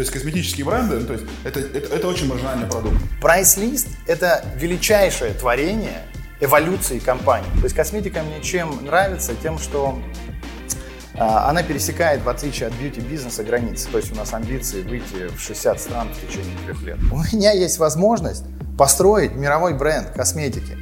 то есть косметические бренды, ну, то есть это, это, это очень маржинальный продукт. Прайс-лист – это величайшее творение эволюции компании. То есть косметика мне чем нравится? Тем, что а, она пересекает, в отличие от бьюти-бизнеса, границы. То есть у нас амбиции выйти в 60 стран в течение трех лет. У меня есть возможность построить мировой бренд косметики.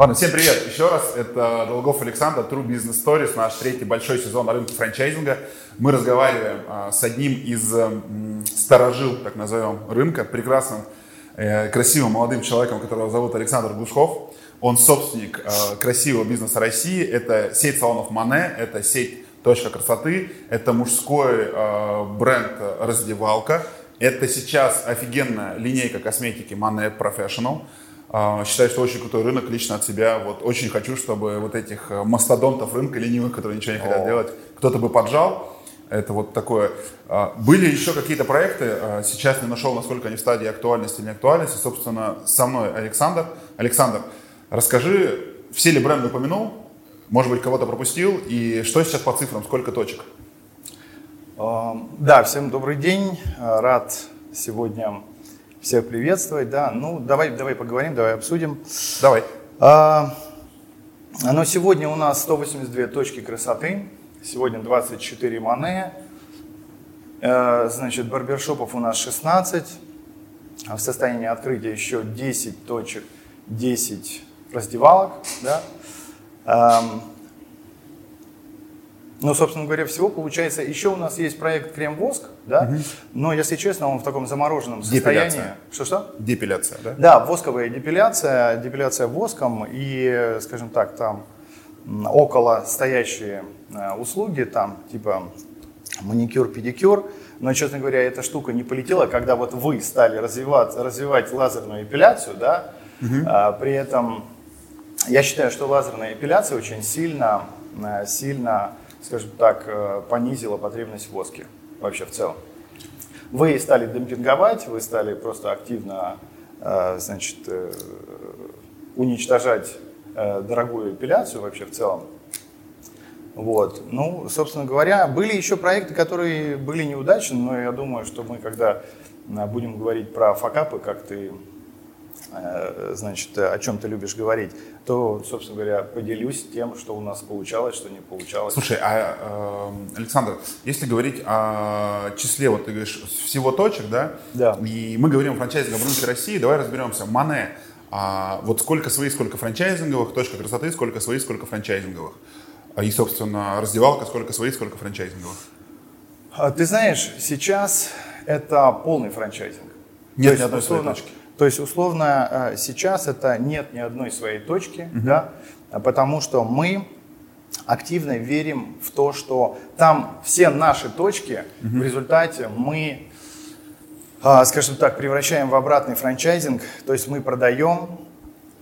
Ладно, всем привет еще раз. Это Долгов Александр, True Business Stories, наш третий большой сезон на рынке франчайзинга. Мы разговариваем а, с одним из м, сторожил, так назовем, рынка, прекрасным, э, красивым молодым человеком, которого зовут Александр Глушков. Он собственник э, красивого бизнеса России. Это сеть салонов Мане, это сеть Точка красоты, это мужской э, бренд раздевалка. Это сейчас офигенная линейка косметики Mane Professional. А, считаю, что очень крутой рынок лично от себя. Вот очень хочу, чтобы вот этих э, мастодонтов рынка ленивых, которые ничего не хотят О. делать, кто-то бы поджал. Это вот такое. А, были еще какие-то проекты, а, сейчас не нашел, насколько они в стадии актуальности или не актуальности. Собственно, со мной Александр. Александр, расскажи, все ли бренды упомянул? Может быть, кого-то пропустил? И что сейчас по цифрам, сколько точек? Да, всем добрый день. Рад сегодня всех приветствовать, да. Ну, давай, давай поговорим, давай обсудим. Давай. А, но сегодня у нас 182 точки красоты, сегодня 24 мане, а, значит, барбершопов у нас 16, а в состоянии открытия еще 10 точек, 10 раздевалок, да. А, ну, собственно говоря, всего получается. Еще у нас есть проект Крем-Воск, да, угу. но, если честно, он в таком замороженном состоянии. Что-что? Депиляция, да? Да, восковая депиляция, депиляция воском и, скажем так, там около стоящие э, услуги, там типа маникюр, педикюр. Но, честно говоря, эта штука не полетела, когда вот вы стали развивать, развивать лазерную эпиляцию, да, угу. а, при этом я считаю, что лазерная эпиляция очень сильно, э, сильно скажем так, э, понизила потребность в воске вообще в целом. Вы стали демпинговать, вы стали просто активно э, значит, э, уничтожать дорогую эпиляцию вообще в целом. Вот. Ну, собственно говоря, были еще проекты, которые были неудачны, но я думаю, что мы, когда будем говорить про факапы, как ты значит, о чем ты любишь говорить, то, собственно говоря, поделюсь тем, что у нас получалось, что не получалось. Слушай, а, э, Александр, если говорить о числе, вот ты говоришь, всего точек, да? Да. И мы говорим о франчайзинговом рынке России, давай разберемся. Мане, а вот сколько своих, сколько франчайзинговых, точка красоты, сколько своих, сколько франчайзинговых. А и, собственно, раздевалка, сколько своих, сколько франчайзинговых. А, ты знаешь, сейчас это полный франчайзинг. Нет ни одной своей точки. То есть, условно, э, сейчас это нет ни одной своей точки, угу. да, потому что мы активно верим в то, что там все наши точки, угу. в результате мы, э, скажем так, превращаем в обратный франчайзинг, то есть мы продаем,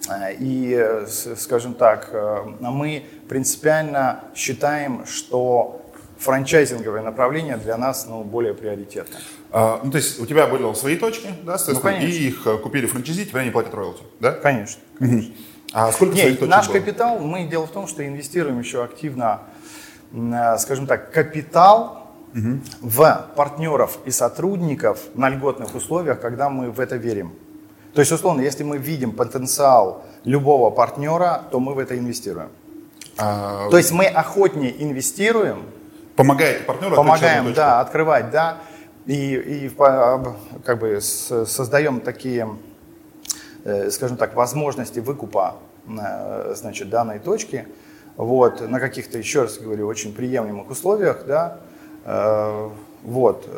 э, и, скажем так, мы принципиально считаем, что франчайзинговое направление для нас ну, более приоритетное. А, ну, то есть у тебя были свои точки, да, соответственно, ну, и их э, купили франчайзи, теперь они платят роялти, да? Конечно. конечно. А сколько Нет, своих точек наш было? капитал, мы дело в том, что инвестируем еще активно, э, скажем так, капитал угу. в партнеров и сотрудников на льготных условиях, когда мы в это верим. То есть, условно, если мы видим потенциал любого партнера, то мы в это инвестируем. А... То есть мы охотнее инвестируем. Помогаете партнеру Помогаем, открыть да, открывать, да и, и как бы создаем такие, э, скажем так, возможности выкупа э, значит, данной точки вот, на каких-то, еще раз говорю, очень приемлемых условиях, да, э, вот,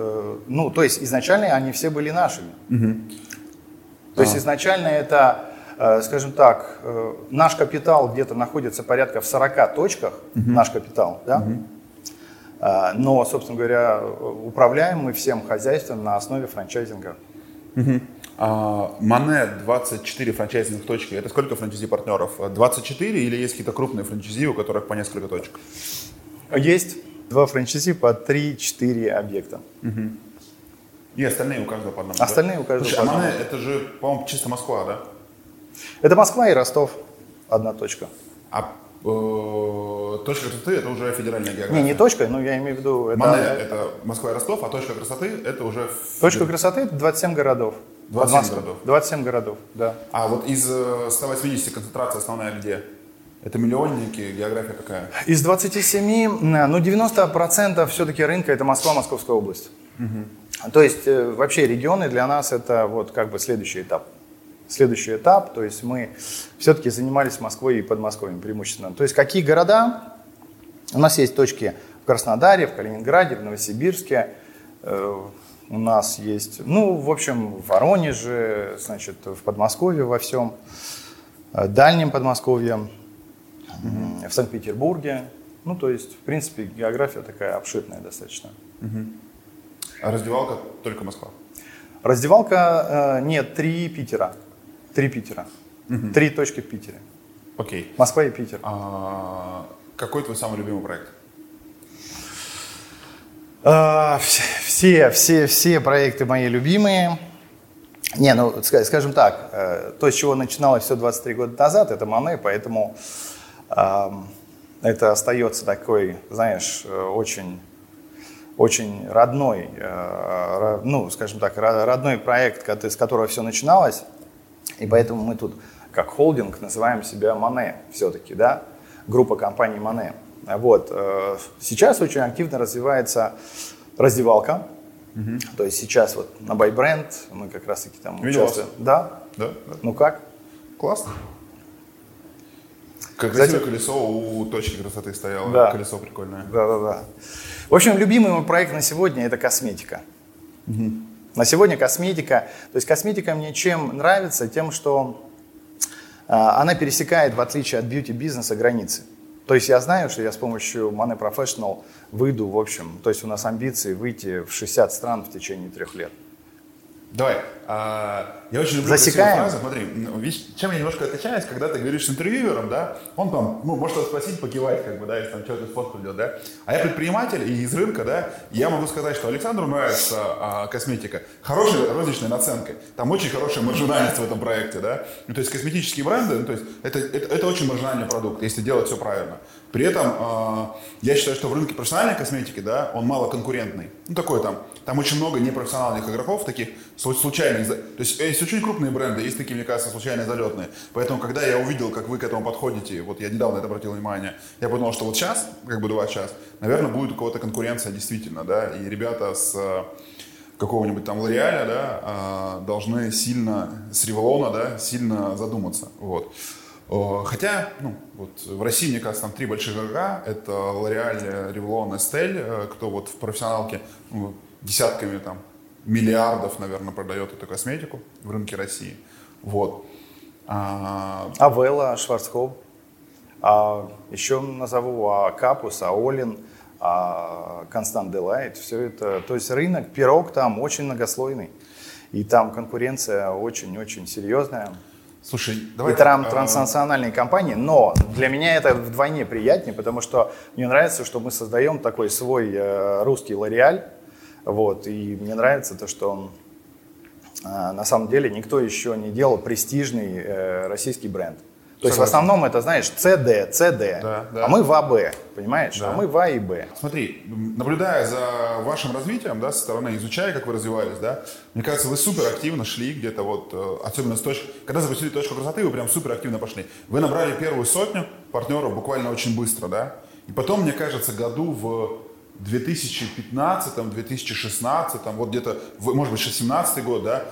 ну, то есть изначально они все были нашими. Угу. То а. есть изначально это, скажем так, наш капитал где-то находится порядка в 40 точках, угу. наш капитал, да, угу. А, но, собственно говоря, управляем мы всем хозяйством на основе франчайзинга. Угу. А, Мане 24 франчайзинговых точки. Это сколько франчайзи партнеров? 24 или есть какие-то крупные франчайзи, у которых по несколько точек? Есть два франчайзи по 3-4 объекта. И остальные у каждого по одному. Остальные да? у каждого Слушай, по а Мане одному. это же, по-моему, чисто Москва, да? Это Москва и Ростов. Одна точка. А точка красоты это уже федеральная география. Не, не точка, но я имею в виду... Это, Мане это Москва и Ростов, а точка красоты это уже... Точка красоты это 27 городов. 27 Под Москвой. городов. 27 городов, да. А вот из э, 180 концентрация основная где? Это миллионники, география какая? Из 27, э, ну 90% все-таки рынка это Москва, Московская область. То есть э, вообще регионы для нас это вот как бы следующий этап. Следующий этап, то есть мы все-таки занимались Москвой и Подмосковьем преимущественно. То есть какие города? У нас есть точки в Краснодаре, в Калининграде, в Новосибирске. Э, У нас есть, ну, в общем, в Воронеже, значит, в Подмосковье во всем, э, Дальнем Подмосковье, м, в Санкт-Петербурге. Ну, то есть, в принципе, география такая обширная достаточно. А раздевалка только Москва. Раздевалка, э, нет, три Питера. Три Питера. Три точки в Питере. Окей. Москва и Питер. А, какой твой самый любимый проект? А, вс- Все, все, все проекты мои любимые. Не, ну, ска- скажем так, э, то, с чего начиналось все 23 года назад, это Мане, поэтому ам, это остается такой, знаешь, э, очень, очень родной, э, ну, скажем так, ро- родной проект, с которого все начиналось, и поэтому мы тут, как холдинг, называем себя Мане все-таки, да, группа компаний Мане. Вот. э, Сейчас очень активно развивается раздевалка, то есть сейчас вот на ByBrand мы как раз таки там Видел участвуем. Да? Да? да. Ну как? Классно. Как Кстати- колесо у точки красоты стояло. Да. Колесо прикольное. Да, да, да. В общем, любимый мой проект на сегодня это косметика. На сегодня косметика. То есть косметика мне чем нравится? Тем, что а, она пересекает, в отличие от бьюти-бизнеса, границы. То есть я знаю, что я с помощью Money Professional выйду, в общем, то есть у нас амбиции выйти в 60 стран в течение трех лет. Давай. а, я очень люблю Засекаем. фразы. Смотри, ну, видишь, чем я немножко отличаюсь, когда ты говоришь с интервьюером, да, он там, ну, может спросить, покивать, как бы, да, если там человек из фотку идет, да. А я предприниматель и из рынка, да, я могу сказать, что Александру нравится а, косметика. Хорошей розничной наценкой. Там очень хорошая маржинальность в этом проекте, да. Ну, то есть косметические бренды, ну, то есть это, это, это очень маржинальный продукт, если делать все правильно. При этом а, я считаю, что в рынке профессиональной косметики, да, он малоконкурентный. Ну, такой там, там очень много непрофессиональных игроков, таких слу- случайных. То есть есть очень крупные бренды, есть такие, мне кажется, случайно залетные. Поэтому, когда я увидел, как вы к этому подходите, вот я недавно это обратил внимание, я подумал, что вот сейчас, как бы два сейчас, наверное, будет у кого-то конкуренция действительно, да, и ребята с э, какого-нибудь там Лореаля, да, а, должны сильно, с Револона, да, сильно задуматься, вот. Хотя, ну, вот в России, мне кажется, там три больших игрока. Это L'Oreal, Revlon, Estelle, э, кто вот в профессионалке ну, десятками там миллиардов, наверное, продает эту косметику в рынке России. Вот. А, Авелла, Шварцкоп. А еще назову а, Капус, Аолин, а, Констант Делайт. Все это. То есть рынок, пирог там очень многослойный. И там конкуренция очень-очень серьезная. слушай, давай... и так, а, транснациональные компании, но для меня это вдвойне приятнее, потому что мне нравится, что мы создаем такой свой э, русский Лореаль, вот, и мне нравится то, что э, на самом деле никто еще не делал престижный э, российский бренд. То есть в основном это, знаешь, CD, CD, Да, да. а мы в АБ, понимаешь? Да. А мы в А и Б. Смотри, наблюдая за вашим развитием, да, со стороны, изучая, как вы развивались, да, мне кажется, вы супер активно шли где-то вот, э, особенно с точки, когда запустили точку красоты, вы прям супер активно пошли. Вы набрали первую сотню партнеров буквально очень быстро, да, и потом, мне кажется, году в 2015-2016, вот где-то, может быть, 16 год, да,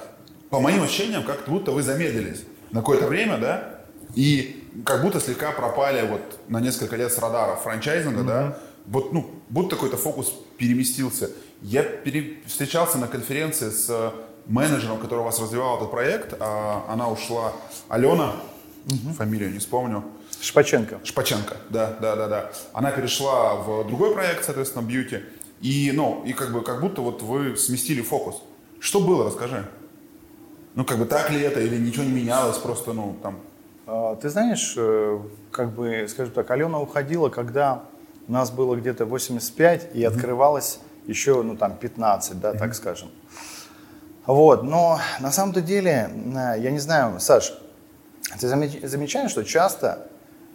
по моим ощущениям, как будто вы замедлились на какое-то время, да, и как будто слегка пропали вот на несколько лет с радаров франчайзинга, да, вот, ну, будто какой-то фокус переместился. Я пере- встречался на конференции с э, менеджером, который у вас развивал этот проект, а она ушла, Алена, фамилию не вспомню, Шпаченко. Шпаченко, да, да, да, да. Она перешла в другой проект, соответственно, бьюти. И, ну, и как бы, как будто вот вы сместили фокус. Что было, расскажи. Ну, как бы так ли это, или ничего не менялось, просто, ну, там, А, Ты знаешь, э, как бы, скажем так, Алена уходила, когда нас было где-то 85, и открывалось еще, ну, там, 15, да, так скажем. Вот, но на самом-то деле, э, я не знаю, Саш, ты замечаешь, что часто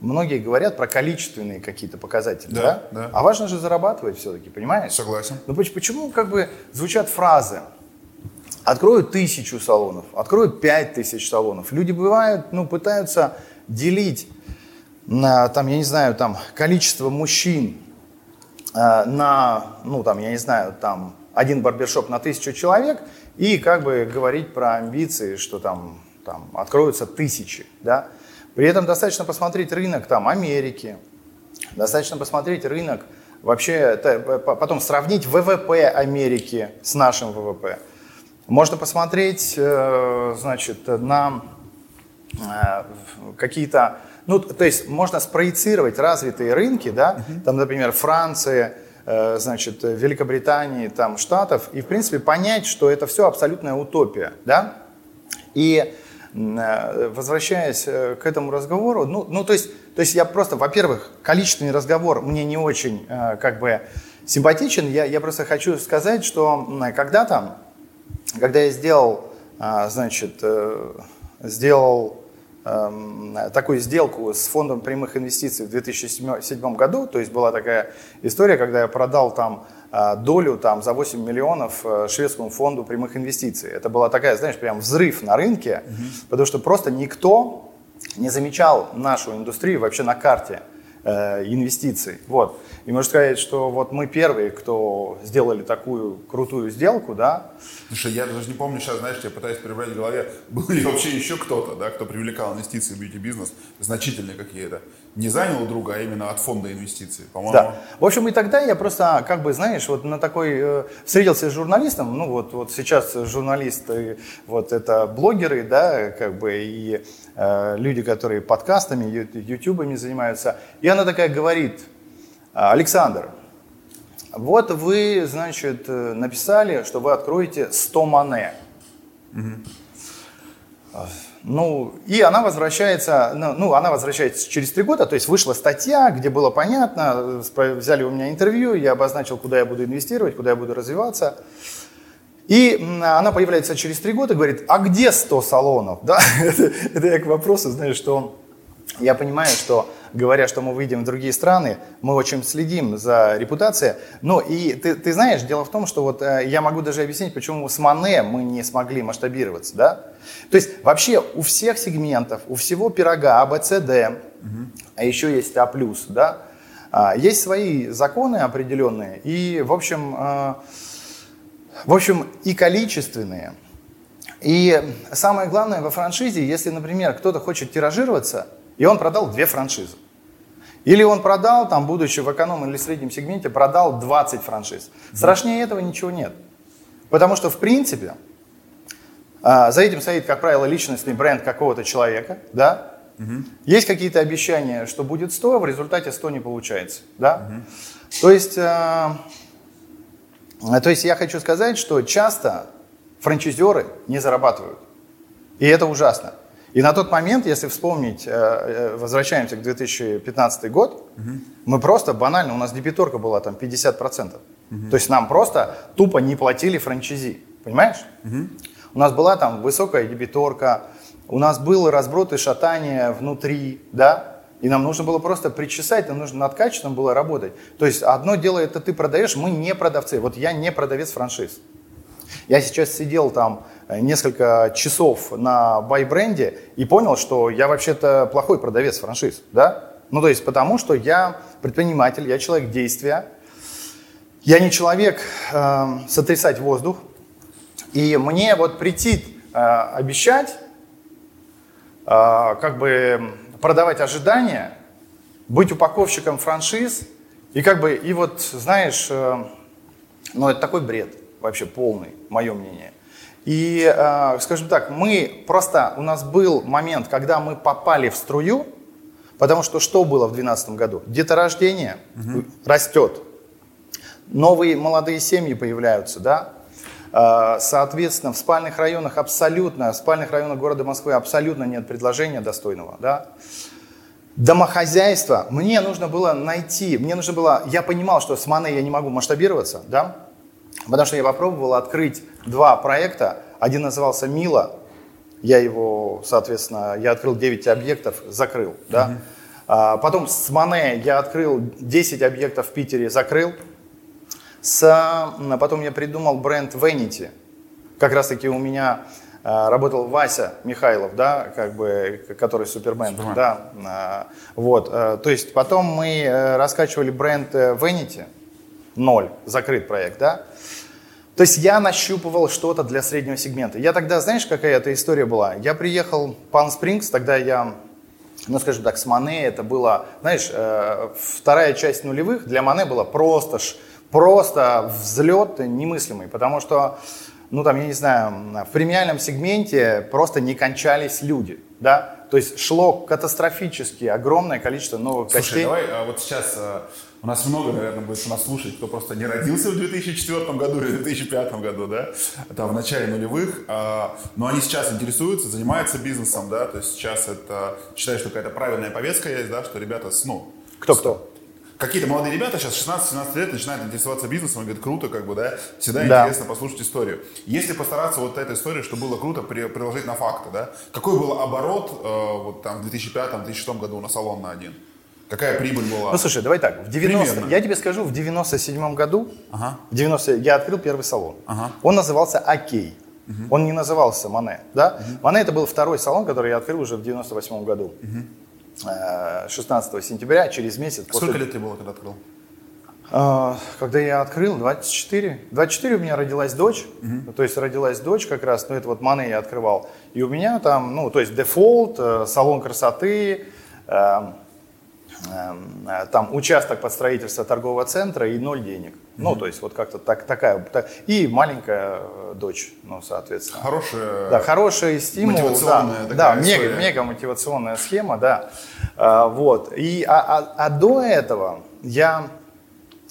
многие говорят про количественные какие-то показатели, да? Да, да. А важно же зарабатывать все-таки, понимаешь? Согласен. Ну поч- почему как бы звучат фразы? Открою тысячу салонов, открою пять тысяч салонов. Люди бывают, ну, пытаются делить на, там, я не знаю, там, количество мужчин э, на, ну, там, я не знаю, там, один барбершоп на тысячу человек и как бы говорить про амбиции, что там, там откроются тысячи, да. При этом достаточно посмотреть рынок там Америки, достаточно посмотреть рынок вообще, потом сравнить ВВП Америки с нашим ВВП. Можно посмотреть, э, значит, на э, какие-то, ну, то есть можно спроецировать развитые рынки, да, там, например, Франция, э, значит, Великобритании, там, Штатов, и, в принципе, понять, что это все абсолютная утопия, да, и возвращаясь к этому разговору, ну, ну то, есть, то есть я просто, во-первых, количественный разговор мне не очень как бы симпатичен, я, я просто хочу сказать, что когда-то когда я сделал, значит, э, сделал эм, такую сделку с фондом прямых инвестиций в 2007 году, то есть была такая история, когда я продал там долю там, за 8 миллионов э, шведскому фонду прямых инвестиций. Это была такая, знаешь, прям взрыв на рынке, угу. потому что просто никто не замечал нашу индустрию вообще на карте э, инвестиций. Вот. И можно сказать, что вот мы первые, кто сделали такую крутую сделку, да. Слушай, я даже не помню сейчас, знаешь, я пытаюсь перебрать в голове, был ли вообще еще кто-то, да, кто привлекал инвестиции в бьюти-бизнес, значительные какие-то. Не занял у друга, а именно от фонда инвестиций, по-моему. Да. В общем, и тогда я просто, как бы, знаешь, вот на такой, э, встретился с журналистом, ну вот, вот сейчас журналисты, вот это блогеры, да, как бы, и люди, которые подкастами, ютубами занимаются. И она такая говорит, Александр, вот вы, значит, э, написали, что вы откроете 100 мане. Угу. Ну, и она возвращается, ну, ну, она возвращается через три года, то есть вышла статья, где было понятно, взяли у меня интервью, я обозначил, куда я буду инвестировать, куда я буду развиваться. И она появляется через три года и говорит, а где 100 салонов? Да? это, это я к вопросу, знаешь, что я понимаю, что говоря, что мы выйдем в другие страны, мы очень следим за репутацией. Но и ты, ты знаешь, дело в том, что вот э, я могу даже объяснить, почему с Мане мы не смогли масштабироваться, да? То есть вообще у всех сегментов, у всего пирога А, Б, С, Д, угу. а еще есть А+, да? А, есть свои законы определенные и, в общем, э, в общем, и количественные. И самое главное во франшизе, если, например, кто-то хочет тиражироваться, и он продал две франшизы. Или он продал, там, будучи в эконом или среднем сегменте, продал 20 франшиз. Страшнее этого ничего нет. Потому что, в принципе, а, за этим стоит, как правило, личностный бренд какого-то человека, да? Угу. Есть какие-то обещания, что будет 100, а в результате 100 не получается, да? Угу. То есть, э, то есть я хочу сказать, что часто франчайзеры не зарабатывают. И это ужасно. И на тот момент, если вспомнить, э, э, возвращаемся к 2015 год, угу. мы просто банально, у нас дебиторка была там 50%. Угу. То есть нам просто тупо не платили франчайзи. Понимаешь? Угу. У нас была там высокая дебиторка, у нас был разброд и шатание внутри, да, и нам нужно было просто причесать, нам нужно над качеством было работать. То есть одно дело это ты продаешь, мы не продавцы. Вот я не продавец франшиз. Я сейчас сидел там Э, несколько часов на байбренде и понял, что я вообще-то плохой продавец франшиз, да? Ну, то есть потому, что я предприниматель, я человек действия, я не человек э, сотрясать воздух, и мне вот прийти э, обещать, э, как бы продавать ожидания, быть упаковщиком франшиз, и как бы, и вот, знаешь, э, ну, это такой бред вообще полный, мое мнение. И, э, скажем так, мы просто, у нас был момент, когда мы попали в струю, потому что что было в 2012 году? Деторождение угу. растет, новые молодые семьи появляются, да, Соответственно, в спальных районах абсолютно, в спальных районах города Москвы абсолютно нет предложения достойного, да. домохозяйство, мне нужно было найти, мне нужно было, я понимал, что с Мане я не могу масштабироваться, да, потому что я попробовал открыть два проекта, один назывался Мила, я его, соответственно, я открыл 9 объектов, закрыл, да, mm-hmm. а, потом с Мане я открыл 10 объектов в Питере, закрыл, с, потом я придумал бренд Vanity, как раз таки у меня а, работал Вася Михайлов, да, как бы, который супермен, Супермен. да, а, вот, а, то есть потом мы э, раскачивали бренд э, Vanity, ноль, закрыт проект, да, то есть я нащупывал что-то для среднего сегмента. Я тогда, знаешь, какая это история была? Я приехал в Palm Springs, тогда я, ну скажем так, с Мане это было, знаешь, э, вторая часть нулевых для Мане была просто, просто взлет немыслимый, потому что ну там, я не знаю, в премиальном сегменте просто не кончались люди, да, то есть шло катастрофически огромное количество новых Слушай, костей. давай а вот сейчас а, у нас много, наверное, будет нас слушать, кто просто не родился в 2004 году или 2005 году, да, там в начале нулевых, а, но они сейчас интересуются, занимаются бизнесом, да, то есть сейчас это, считаю, что какая-то правильная повестка есть, да, что ребята, ну... Кто-кто? Какие-то молодые ребята сейчас 16-17 лет начинают интересоваться бизнесом, они говорят, круто, как бы, да, всегда да. интересно послушать историю. Если постараться вот эту историю, что было круто, при, приложить на факты, да, какой был оборот э, вот там в 2005-2006 году на салон на один? Какая прибыль была? Ну, слушай, давай так, в 90, Примерно. я тебе скажу, в 97 году, ага. в 90, я открыл первый салон. Ага. Он назывался Окей. Угу. Он не назывался Мане, да? Угу. Мане это был второй салон, который я открыл уже в 98 году. Угу. 16 сентября, через месяц. После... Сколько лет тебе было, когда открыл? А, когда я открыл, 24. 24 у меня родилась дочь, угу. то есть родилась дочь как раз, ну это вот Мане я открывал. И у меня там, ну то есть дефолт, э, салон красоты, эм, э, там участок под строительство торгового центра и ноль денег. Ну, то есть вот как-то так, такая. Так, и маленькая э, дочь, ну, соответственно. Хорошая. Да, хороший стимул. Мотивационная да, да мега, мега мотивационная схема, да. А, вот. И, а, а, а до этого я,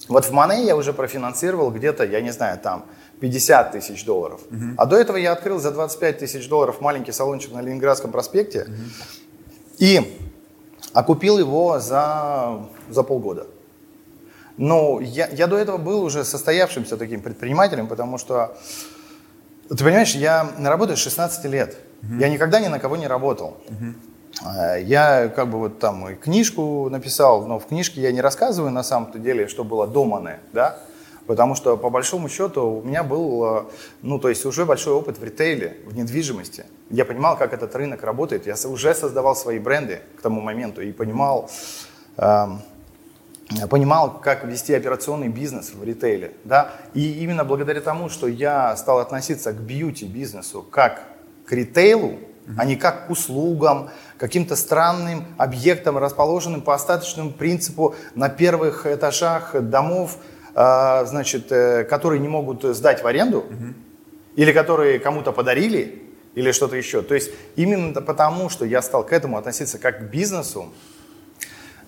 вот в Мане я уже профинансировал где-то, я не знаю, там 50 тысяч долларов. Угу. А до этого я открыл за 25 тысяч долларов маленький салончик на Ленинградском проспекте. Угу. И окупил его за, за полгода. Но я, я до этого был уже состоявшимся таким предпринимателем, потому что, ты понимаешь, я работаю с 16 лет. Uh-huh. Я никогда ни на кого не работал. Uh-huh. Я как бы вот там и книжку написал, но в книжке я не рассказываю на самом-то деле, что было доманы, да, потому что по большому счету у меня был, э, ну то есть уже большой опыт в ритейле, в недвижимости. Я понимал, как этот рынок работает, я уже создавал свои бренды к тому моменту и понимал, эм, понимал, как вести операционный бизнес в ритейле. Да? И именно благодаря тому, что я стал относиться к бьюти-бизнесу как к ритейлу, mm-hmm. а не как к услугам, каким-то странным объектам, расположенным по остаточному принципу на первых этажах домов, значит, э, которые не могут сдать в аренду, mm-hmm. или которые кому-то подарили, или что-то еще. То есть именно потому, что я стал к этому относиться как к бизнесу,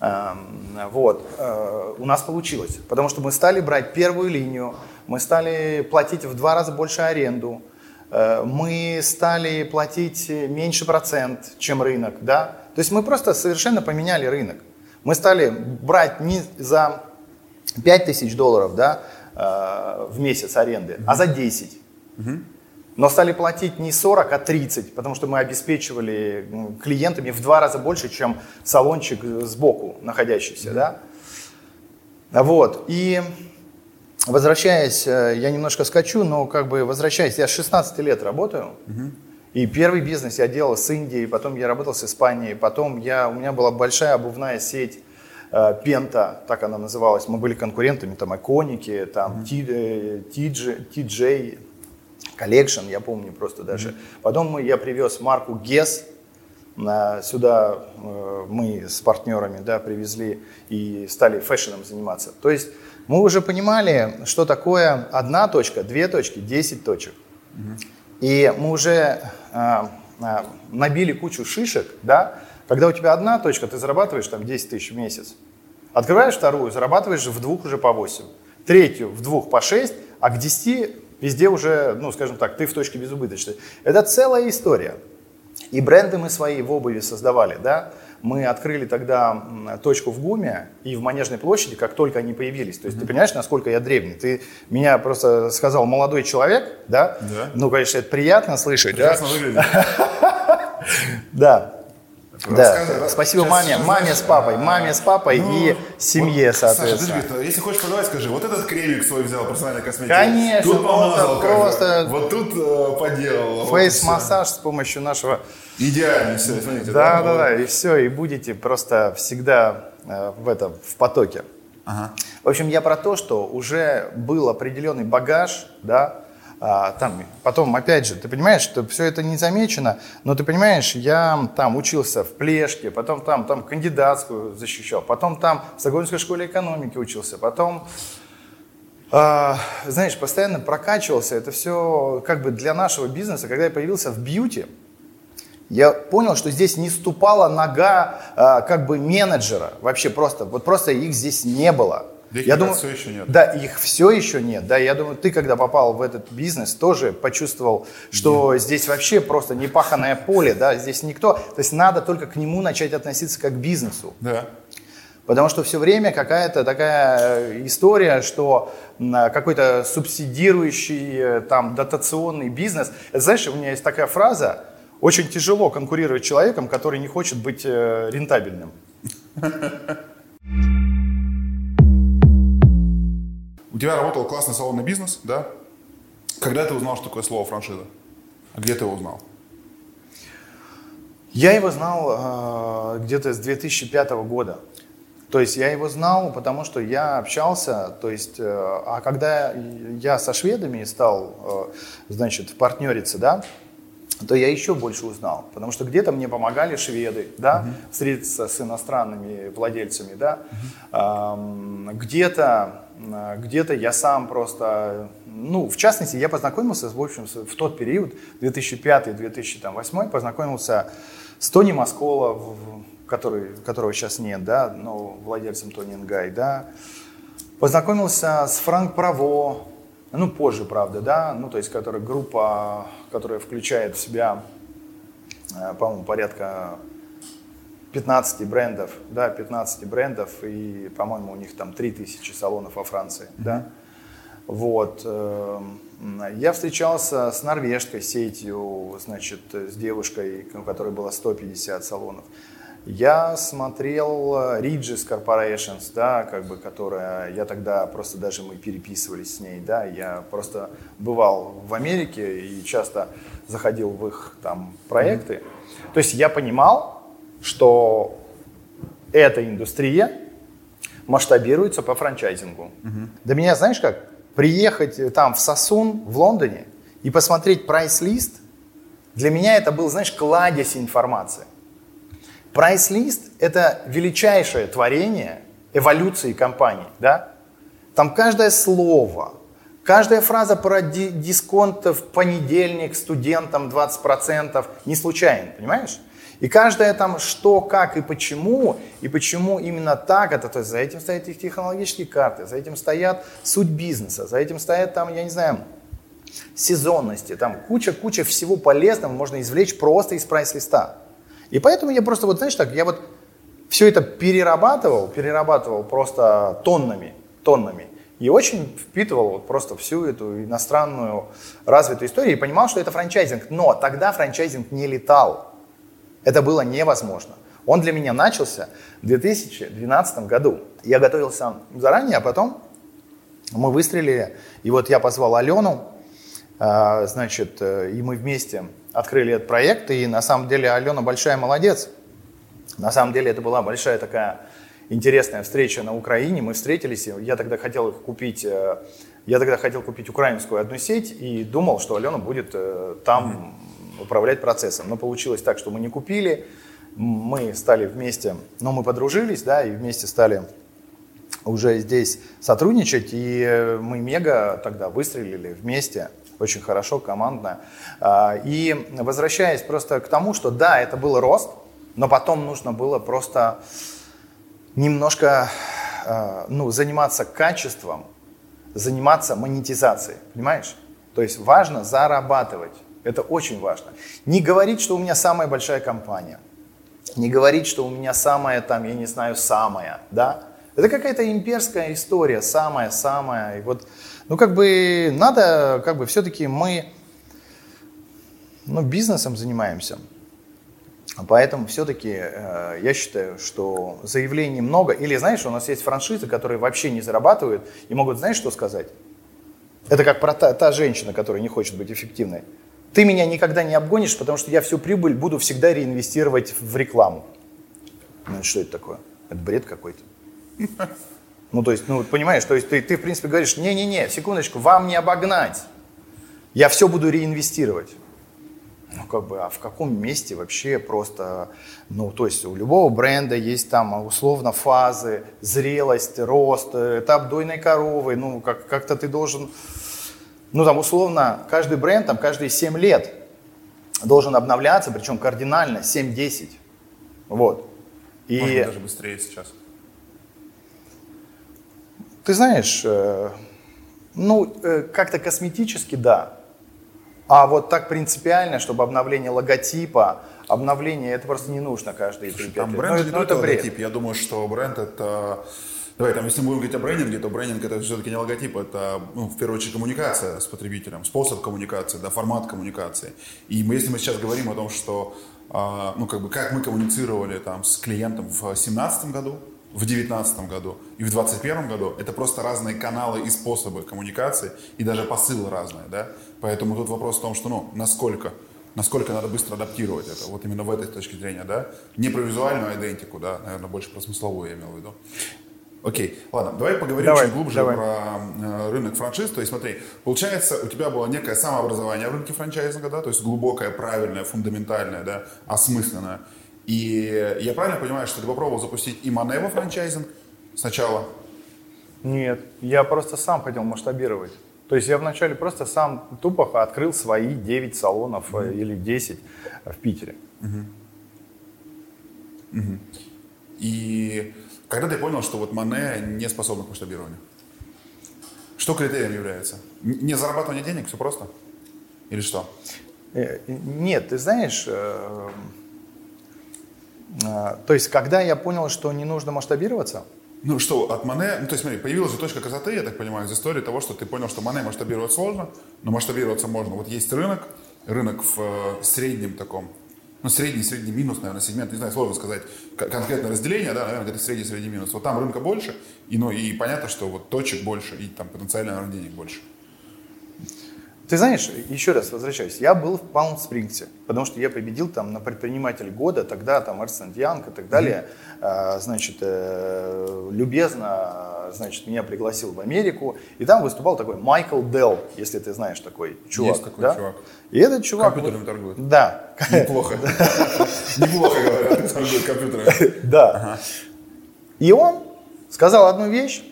Эм, вот. Э, у нас получилось, потому что мы стали брать первую линию, мы стали платить в два раза больше аренду, э, мы стали платить меньше процент, чем рынок, да. То есть мы просто совершенно поменяли рынок. Мы стали брать не за 5 тысяч долларов, да, э, в месяц аренды, а за 10. Угу но стали платить не 40, а 30, потому что мы обеспечивали клиентами в два раза больше, чем салончик сбоку находящийся. Да? Вот. И возвращаясь, э, я немножко скачу, но как бы возвращаясь, я с 16 лет работаю. Угу. И первый бизнес я делал с Индией, потом я работал с Испанией, потом я, у меня была большая обувная сеть Пента, так она называлась. Мы были конкурентами, там, Эконики, там. TJ Collection, я помню просто даже. Потом мы, я привез марку Guess, сюда э, мы с партнерами да, привезли и стали фэшном заниматься. То есть мы уже понимали, что такое одна точка, две точки, десять точек. И мы уже набили кучу шишек, да, когда у тебя одна точка, ты зарабатываешь там 10 тысяч в месяц. Открываешь вторую, зарабатываешь в двух уже по 8. Третью в двух по 6, а к 10 Везде уже, ну, скажем так, ты в точке безубыточной. Это целая история. И бренды мы свои в обуви создавали, да. мы открыли тогда точку в ГУМе и в Манежной площади, как только они появились. То есть mm-hmm. ты понимаешь, насколько я древний? Ты меня просто сказал молодой человек, да? Да. Ну, конечно, это приятно слышать. Прекрасно да? выглядит. Да. Да, спасибо маме, маме с папой, маме с папой ну, и семье, вот, соответственно. Саша, ты, если хочешь продавать, скажи, вот этот кремик свой взял, персональной косметики. Конечно, тут помазал, просто вот тут э, поделал. Фейс-массаж вот с помощью нашего... Идеально все, смотрите. Да, да, да, и все, и будете просто всегда э, в этом, в потоке. Ага. В общем, я про то, что уже был определенный багаж, да, а, там, потом, опять же, ты понимаешь, что все это не замечено, но ты понимаешь, я там учился в Плешке, потом там, там кандидатскую защищал, потом там в Стокгольмской школе экономики учился, потом, а, знаешь, постоянно прокачивался. Это все как бы для нашего бизнеса, когда я появился в бьюти, я понял, что здесь не ступала нога а, как бы менеджера, вообще просто, вот просто их здесь не было. Да их я думаю, все еще нет. Да, их все еще нет. Да, я думаю, ты, когда попал в этот бизнес, тоже почувствовал, что нет. здесь вообще просто непаханное поле, да, здесь никто. То есть надо только к нему начать относиться как к бизнесу. Да. Потому что все время какая-то такая э, история, что какой-то субсидирующий э, там дотационный бизнес. Знаешь, у меня есть такая фраза, очень тяжело конкурировать с человеком, который не хочет быть э, рентабельным. У тебя работал классный салонный бизнес, да? Когда ты узнал, что такое слово франшиза? А где ты его узнал? Я его знал э, где-то с 2005 года. То есть я его знал, потому что я общался, то есть, э, а когда я со шведами стал, э, значит, партнериться, да, то я еще больше узнал, потому что где-то мне помогали шведы, да, uh-huh. встретиться с иностранными владельцами, да, uh-huh. где-то где-то я сам просто, ну, в частности, я познакомился, в общем, в тот период, 2005-2008, познакомился с Тони Маскола, который, которого сейчас нет, да, но владельцем Тони Ингай, да, познакомился с Франк Право, ну, позже, правда, да, ну, то есть, которая группа, которая включает в себя, э, по-моему, порядка 15 брендов, да, 15 брендов, и, по-моему, у них там 3000 салонов во Франции, mm-hmm. да. Вот. Эм, я встречался с норвежской сетью, значит, с девушкой, у которой было 150 салонов. Я смотрел Regis Corporations, да, как бы, которая, я тогда просто даже мы переписывались с ней, да, я просто бывал в Америке и часто заходил в их там проекты. Mm-hmm. То есть я понимал, что эта индустрия масштабируется по франчайзингу. Угу. Для меня, знаешь как, приехать там в Сосун в Лондоне и посмотреть прайс-лист, для меня это был, знаешь, кладезь информации. Прайс-лист – это величайшее творение эволюции компании, да? Там каждое слово, каждая фраза про дисконт в понедельник студентам 20% не случайно, понимаешь? И каждое там что, как и почему, и почему именно так это, то есть за этим стоят их технологические карты, за этим стоят суть бизнеса, за этим стоят там, я не знаю, сезонности, там куча-куча всего полезного можно извлечь просто из прайс-листа. И поэтому я просто вот, знаешь, так, я вот все это перерабатывал, перерабатывал просто тоннами, тоннами. И очень впитывал вот просто всю эту иностранную развитую историю и понимал, что это франчайзинг. Но тогда франчайзинг не летал. Это было невозможно. Он для меня начался в 2012 году. Я готовился заранее, а потом мы выстрелили. И вот я позвал Алену, а, значит, э, и мы вместе открыли этот проект. И на самом деле Алена большая молодец. На самом деле это была большая такая интересная встреча на Украине. Мы встретились, я тогда хотел купить, э, я тогда хотел купить украинскую одну сеть и думал, что Алена будет э, там управлять процессом. Но получилось так, что мы не купили, мы стали вместе, но мы подружились, да, и вместе стали уже здесь сотрудничать, и мы мега тогда выстрелили вместе, очень хорошо, командно. А, и возвращаясь просто к тому, что да, это был рост, но потом нужно было просто немножко а, ну, заниматься качеством, заниматься монетизацией, понимаешь? То есть важно зарабатывать. Это очень важно. Не говорить, что у меня самая большая компания. не говорить, что у меня самое там, я не знаю, самое, да. Это какая-то имперская история, самая-самая. И вот, ну, как бы надо, как бы все-таки мы, ну, бизнесом занимаемся. Поэтому все-таки э, я считаю, что заявлений много. Или знаешь, у нас есть франшизы, которые вообще не зарабатывают и могут, знаешь, что сказать? Это как про та, та женщина, которая не хочет быть эффективной. Ты меня никогда не обгонишь, потому что я всю прибыль буду всегда реинвестировать в рекламу. Ну, что это такое? Это бред какой-то. Ну, то есть, ну, понимаешь, то есть ты, ты в принципе, говоришь, не-не-не, секундочку, вам не обогнать. Я все буду реинвестировать. Ну, как бы, а в каком месте вообще просто, ну, то есть у любого бренда есть там условно фазы, зрелость, рост, этап дойной коровы, ну, как, как-то ты должен, ну, там, условно, каждый бренд, там, каждые 7 лет должен обновляться, причем кардинально, 7-10, вот. И... Может даже быстрее сейчас. Ты знаешь, э, ну, э, как-то косметически, да, а вот так принципиально, чтобы обновление логотипа, обновление, это просто не нужно каждые 3-5 лет. Там бренд ну, не ну, это логотип. Я думаю, что бренд это... Давай, там, если мы будем говорить о брендинге, то брендинг это все-таки не логотип, это, ну, в первую очередь, коммуникация с потребителем, способ коммуникации, да, формат коммуникации. И мы, если мы сейчас говорим о том, что, э, ну, как бы, как мы коммуницировали там с клиентом в 2017 году, в 2019 году и в 2021 году, это просто разные каналы и способы коммуникации, и даже посылы разные, да. Поэтому тут вопрос в том, что, ну, насколько, насколько надо быстро адаптировать это, вот именно в этой точке зрения, да. Не про визуальную идентику, да, наверное, больше про смысловую я имел в виду. Окей, ладно, давай поговорим давай, чуть глубже давай. про э, рынок франшиз. То есть смотри, получается, у тебя было некое самообразование в рынке франчайзинга, да, то есть глубокое, правильное, фундаментальное, да, осмысленное. И я правильно понимаю, что ты попробовал запустить и Манево франчайзинг сначала? Нет, я просто сам хотел масштабировать. То есть я вначале просто сам тупо открыл свои 9 салонов mm-hmm. или 10 в Питере. Mm-hmm. Mm-hmm. И когда ты понял, что вот Мане не способна к масштабированию? Что критерием является? Не зарабатывание денег, все просто? Или что? Э, нет, ты знаешь, э, а, то есть, когда я понял, что не нужно масштабироваться, ну что, от Мане, ну то есть смотри, появилась же точка красоты, я так понимаю, из истории того, что ты понял, что Мане масштабировать сложно, но масштабироваться можно. Вот есть рынок, рынок в э, среднем таком, ну средний, средний минус, наверное, сегмент, не знаю, сложно сказать конкретное разделение, да, наверное, это средний, средний минус. Вот там рынка больше, и, ну, и понятно, что вот точек больше, и там потенциально, наверное, денег больше. Ты знаешь, еще раз возвращаюсь, я был в Палм Спрингсе, потому что я победил там на предприниматель года, тогда там Эрсент Янг и так далее, mm-hmm. значит, э, любезно, значит, меня пригласил в Америку, и там выступал такой Майкл Делл, если ты знаешь такой чувак. Есть такой да? чувак. И этот чувак... Компьютерами вот, торгует. Да. Неплохо. Неплохо, говорят, торгует компьютерами. Да. И он сказал одну вещь,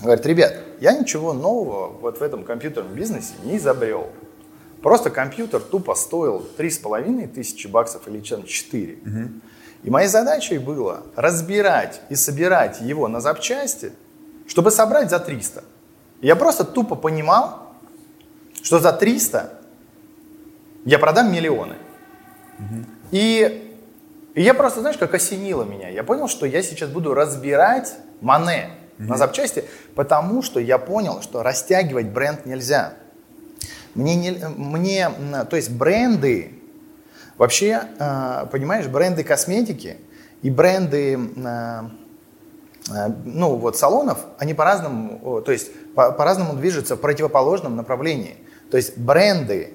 говорит, ребят, я ничего нового вот в этом компьютерном бизнесе не изобрел. Просто компьютер тупо стоил 3,5 тысячи баксов или чем 4. Угу. И моей задачей было разбирать и собирать его на запчасти, чтобы собрать за 300. И я просто тупо понимал, что за 300 я продам миллионы. Угу. И, и я просто, знаешь, как осенило меня. Я понял, что я сейчас буду разбирать Мане mm-hmm. на запчасти, потому что я понял, что растягивать бренд нельзя. Мне, не, мне то есть бренды, вообще, э, понимаешь, бренды косметики и бренды, э, э, ну вот салонов, они по-разному, то есть по- по-разному движутся в противоположном направлении. То есть бренды,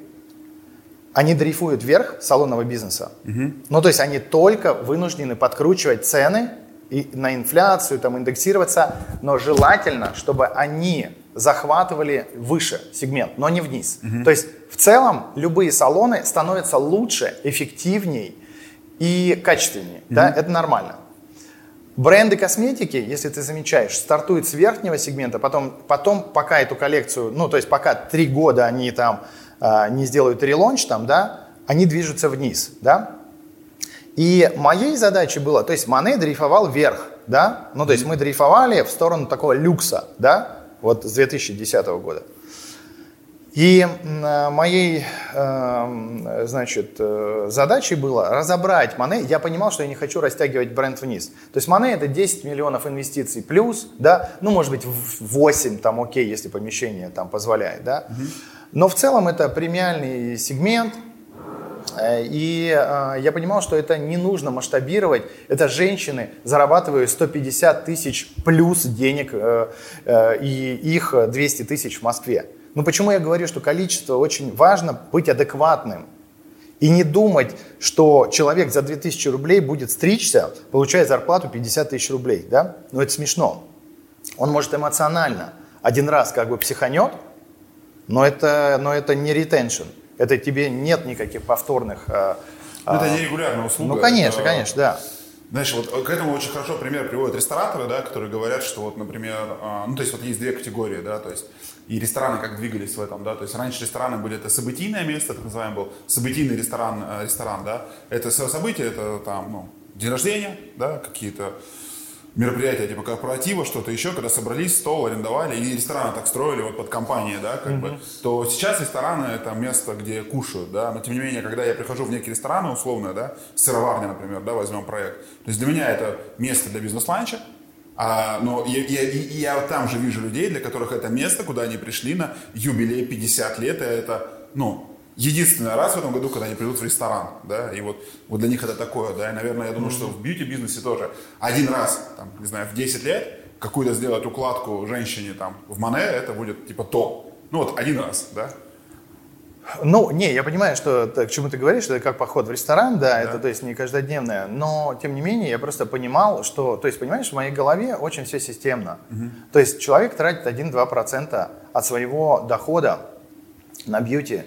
они дрейфуют вверх салонного бизнеса, угу. ну то есть они только вынуждены подкручивать цены и на инфляцию, там, индексироваться, но желательно, чтобы они захватывали выше сегмент, но не вниз. Угу. То есть в целом любые салоны становятся лучше, эффективнее и качественнее. Угу. Да? Это нормально. Бренды косметики, если ты замечаешь, стартуют с верхнего сегмента, потом, потом пока эту коллекцию, ну то есть пока три года они там э, не сделают релонч, там, да, они движутся вниз, да, и моей задачей было, то есть Мане дрейфовал вверх, да, ну то есть мы дрейфовали в сторону такого люкса, да, вот с 2010 года. И моей, эм, значит, э, задачей было разобрать Мане. Я понимал, что я не хочу растягивать бренд вниз. То есть Мане это 10 миллионов инвестиций плюс, да, ну, может быть, 8, там, окей, если помещение там позволяет, да. Но в целом это премиальный сегмент, э, и э, я понимал, что это не нужно масштабировать. Это женщины, зарабатывают 150 тысяч плюс денег, и их 200 тысяч в Москве. Но почему я говорю, что количество очень важно быть адекватным? И не думать, что человек за 2000 рублей будет стричься, получая зарплату 50 тысяч рублей. Да? Но это смешно. Он может эмоционально один раз как бы психанет, но это, но это не ретеншн. Это тебе нет никаких повторных... Э, ну, это нерегулярная услуга. Ну, конечно, это... конечно, да. Знаешь, вот к этому очень хорошо пример приводят рестораторы, да, которые говорят, что вот, например, а, ну, то есть вот есть две категории, да, то есть и рестораны как двигались в этом, да, то есть раньше рестораны были, это событийное место, так называемый был, событийный ресторан, э, ресторан, да, это события, это там, ну, день рождения, да, какие-то мероприятия типа корпоратива, что-то еще, когда собрались, стол арендовали, и рестораны так строили вот под компании, да, как mm-hmm. бы, то сейчас рестораны это место, где кушают, да, но тем не менее, когда я прихожу в некие рестораны условно, да, сыроварня, например, да, возьмем проект, то есть для меня это место для бизнес-ланча, а, но я, я, я там же вижу людей, для которых это место, куда они пришли на юбилей 50 лет, и это, ну, единственный раз в этом году, когда они придут в ресторан, да, и вот, вот для них это такое, да, и, наверное, я думаю, что в бьюти-бизнесе тоже один раз, там, не знаю, в 10 лет какую-то сделать укладку женщине там в Мане, это будет типа то. Ну вот один раз, да. Ну, не, я понимаю, что к чему ты говоришь, это как поход в ресторан, да, да, это то есть не каждодневное, но тем не менее я просто понимал, что, то есть понимаешь, в моей голове очень все системно. Угу. То есть человек тратит 1-2% от своего дохода на бьюти.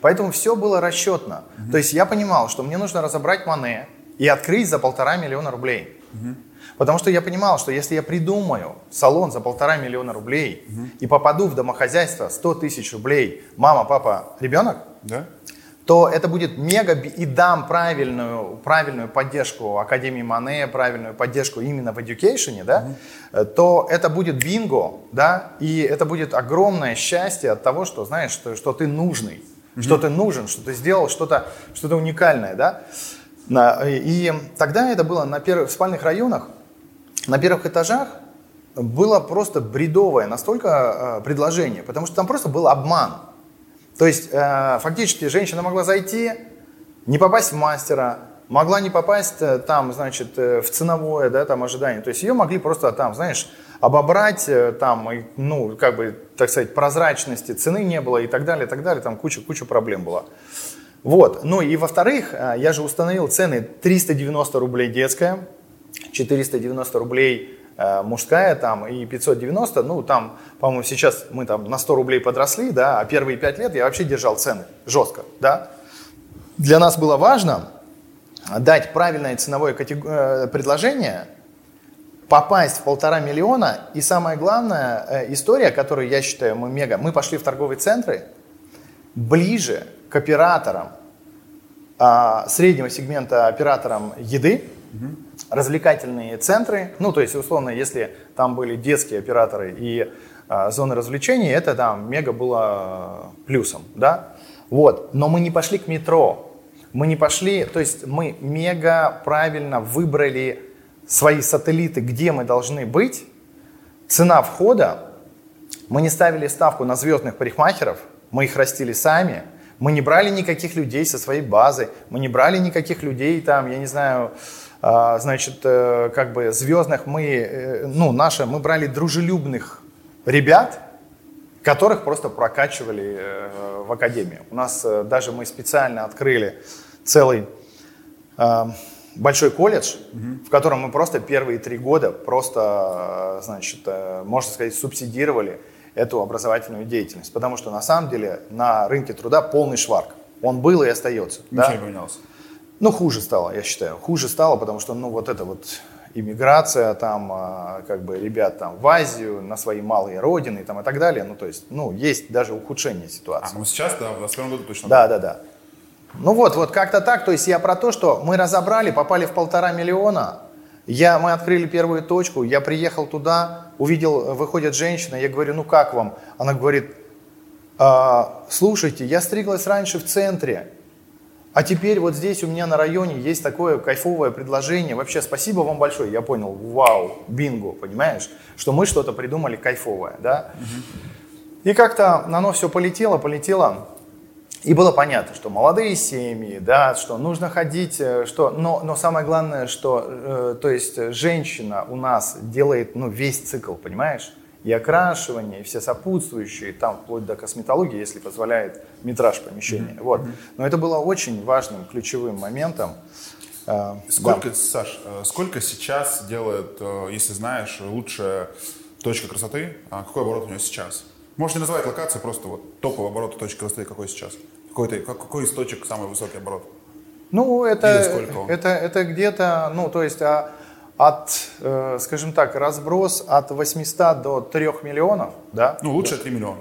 Поэтому все было расчетно. Угу. То есть я понимал, что мне нужно разобрать Мане и открыть за полтора миллиона рублей. Угу. Потому что я понимал, что если я придумаю салон за полтора миллиона рублей угу. и попаду в домохозяйство 100 тысяч рублей, мама, папа, ребенок, да? То это будет мега, и дам правильную, правильную поддержку Академии Мане, правильную поддержку именно в education, да, mm то это будет бинго, да, и это будет огромное счастье от того, что, знаешь, что, что ты нужный, mm что ты нужен, что ты сделал что-то что уникальное, да. И тогда это было на первых спальных районах, на первых этажах было просто бредовое настолько э, предложение, потому что там просто был обман. То есть э, фактически женщина могла зайти, не попасть в мастера, могла не попасть э, там, значит, э, в ценовое, да, там ожидание. То есть ее могли просто там, знаешь, обобрать, там, ну, как бы, так сказать, прозрачности цены не было и так далее, и так далее, там куча-куча проблем была. Вот, ну и во-вторых, я же установил цены 390 рублей детская, 490 рублей мужская там и 590, ну там, по-моему, сейчас мы там на 100 рублей подросли, да, а первые 5 лет я вообще держал цены жестко, да. Для нас было важно дать правильное ценовое э, предложение, попасть в полтора миллиона и самое главное, э, история, которую я считаю мы мега, мы пошли в торговые центры ближе к операторам, а, среднего сегмента операторам еды, угу развлекательные центры, ну, то есть, условно, если там были детские операторы и э, зоны развлечений, это там мега было плюсом, да, вот, но мы не пошли к метро, мы не пошли, то есть мы мега правильно выбрали свои сателлиты, где мы должны быть, цена входа, мы не ставили ставку на звездных парикмахеров, мы их растили сами, мы не брали никаких людей со своей базы, мы не брали никаких людей там, я не знаю, значит, э, как бы звездных мы, э, ну, наши, мы брали дружелюбных ребят, которых просто прокачивали э, в академию. У нас даже мы специально открыли целый большой колледж, угу. в котором мы просто первые три года просто, значит, можно сказать, субсидировали эту образовательную деятельность. Потому что на самом деле на рынке труда полный шварк. Он был и остается. Ничего да? не поменялся. Ну, хуже стало, я считаю. Хуже стало, потому что, ну, вот это вот иммиграция, там, а, как бы, ребят там в Азию, на свои малые родины, там, и так далее. Ну, то есть, ну, есть даже ухудшение ситуации. А, ну, сейчас, да, в 21 году точно. Да, да, да. Ну, вот, вот как-то так. То есть, я про то, что мы разобрали, попали в полтора миллиона, я, мы открыли первую точку, я приехал туда, увидел, выходит женщина, я говорю, ну, как вам? Она говорит, А, слушайте, я стриглась раньше в центре, а теперь вот здесь у меня на районе есть такое кайфовое предложение. Вообще спасибо вам большое. Я понял, вау, бинго, понимаешь, что мы что-то придумали кайфовое, да. И как-то оно все полетело, полетело. И было понятно, что молодые семьи, да, что нужно ходить, э, что, но, но самое главное, что, э, то есть женщина у нас делает, ну, весь цикл, понимаешь? И окрашивание, и все сопутствующие, там вплоть до косметологии, если позволяет метраж помещения. Mm-hmm. Вот. Но это было очень важным, ключевым моментом. Э, сколько, да. Саш, э, сколько сейчас делает, если знаешь, лучшая точка красоты? А какой оборот у нее сейчас? Можете назвать локацию, просто вот топовый оборот точки красоты какой сейчас? Какой, какой источник самый высокий оборот? Ну, это, это, это где-то, ну, то есть а, от, э, скажем так, разброс от 800 до 3 миллионов, да? Ну, лучше 3 миллиона.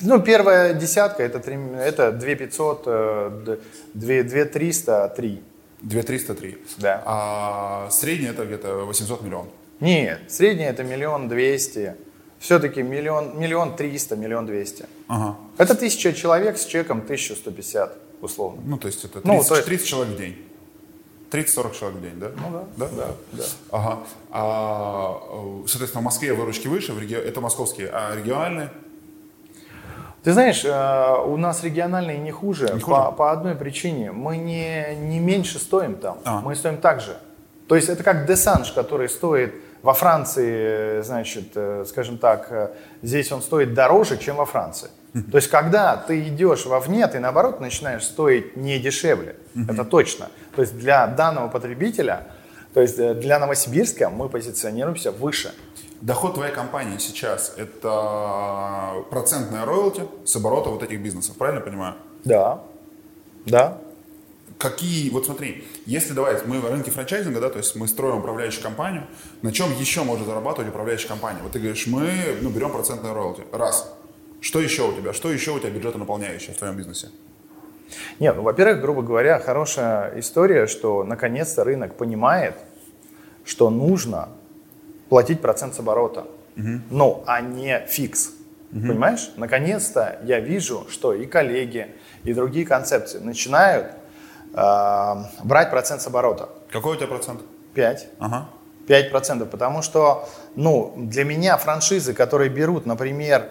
Ну, первая десятка это, 3, это 2 500, 2, 2 300, 3. 2 300, 3. Да. А средний это где-то 800 миллион? Нет, средний это миллион двести все-таки миллион, миллион триста, миллион двести. Ага. Это тысяча человек с чеком 1150, условно. Ну, то есть это 30, ну, то есть... 30 человек в день. 30-40 человек в день, да? Ну да. Да, да. да. Ага. А, соответственно, в Москве выручки выше, в реги... это московские, а региональные? Ты знаешь, э, у нас региональные не хуже, не хуже? По, по одной причине. Мы не, не меньше стоим там, а. мы стоим так же. То есть это как Десанж, который стоит во Франции, значит, э, скажем так, э, здесь он стоит дороже, чем во Франции. То есть, когда ты идешь вовне, ты наоборот начинаешь стоить не дешевле. Это точно. То есть, для данного потребителя, то есть э, для Новосибирска мы позиционируемся выше. Доход твоей компании сейчас – это процентная роялти с оборота вот этих бизнесов, правильно понимаю? Да, да какие, вот смотри, если давайте, мы в рынке франчайзинга, да, то есть мы строим управляющую компанию, на чем еще может зарабатывать управляющая компания? Вот ты говоришь, мы ну, берем процентную роялти. Раз. Что еще у тебя? Что еще у тебя бюджета наполняющее в твоем бизнесе? Нет, ну, во-первых, грубо говоря, хорошая история, что наконец-то рынок понимает, что нужно платить процент с оборота, угу. ну, а не фикс. Угу. Понимаешь? Наконец-то я вижу, что и коллеги, и другие концепции начинают э, брать процент с оборота. Какой у тебя процент? 5. Ага. 5%, потому что, ну, для меня франшизы, которые берут, например,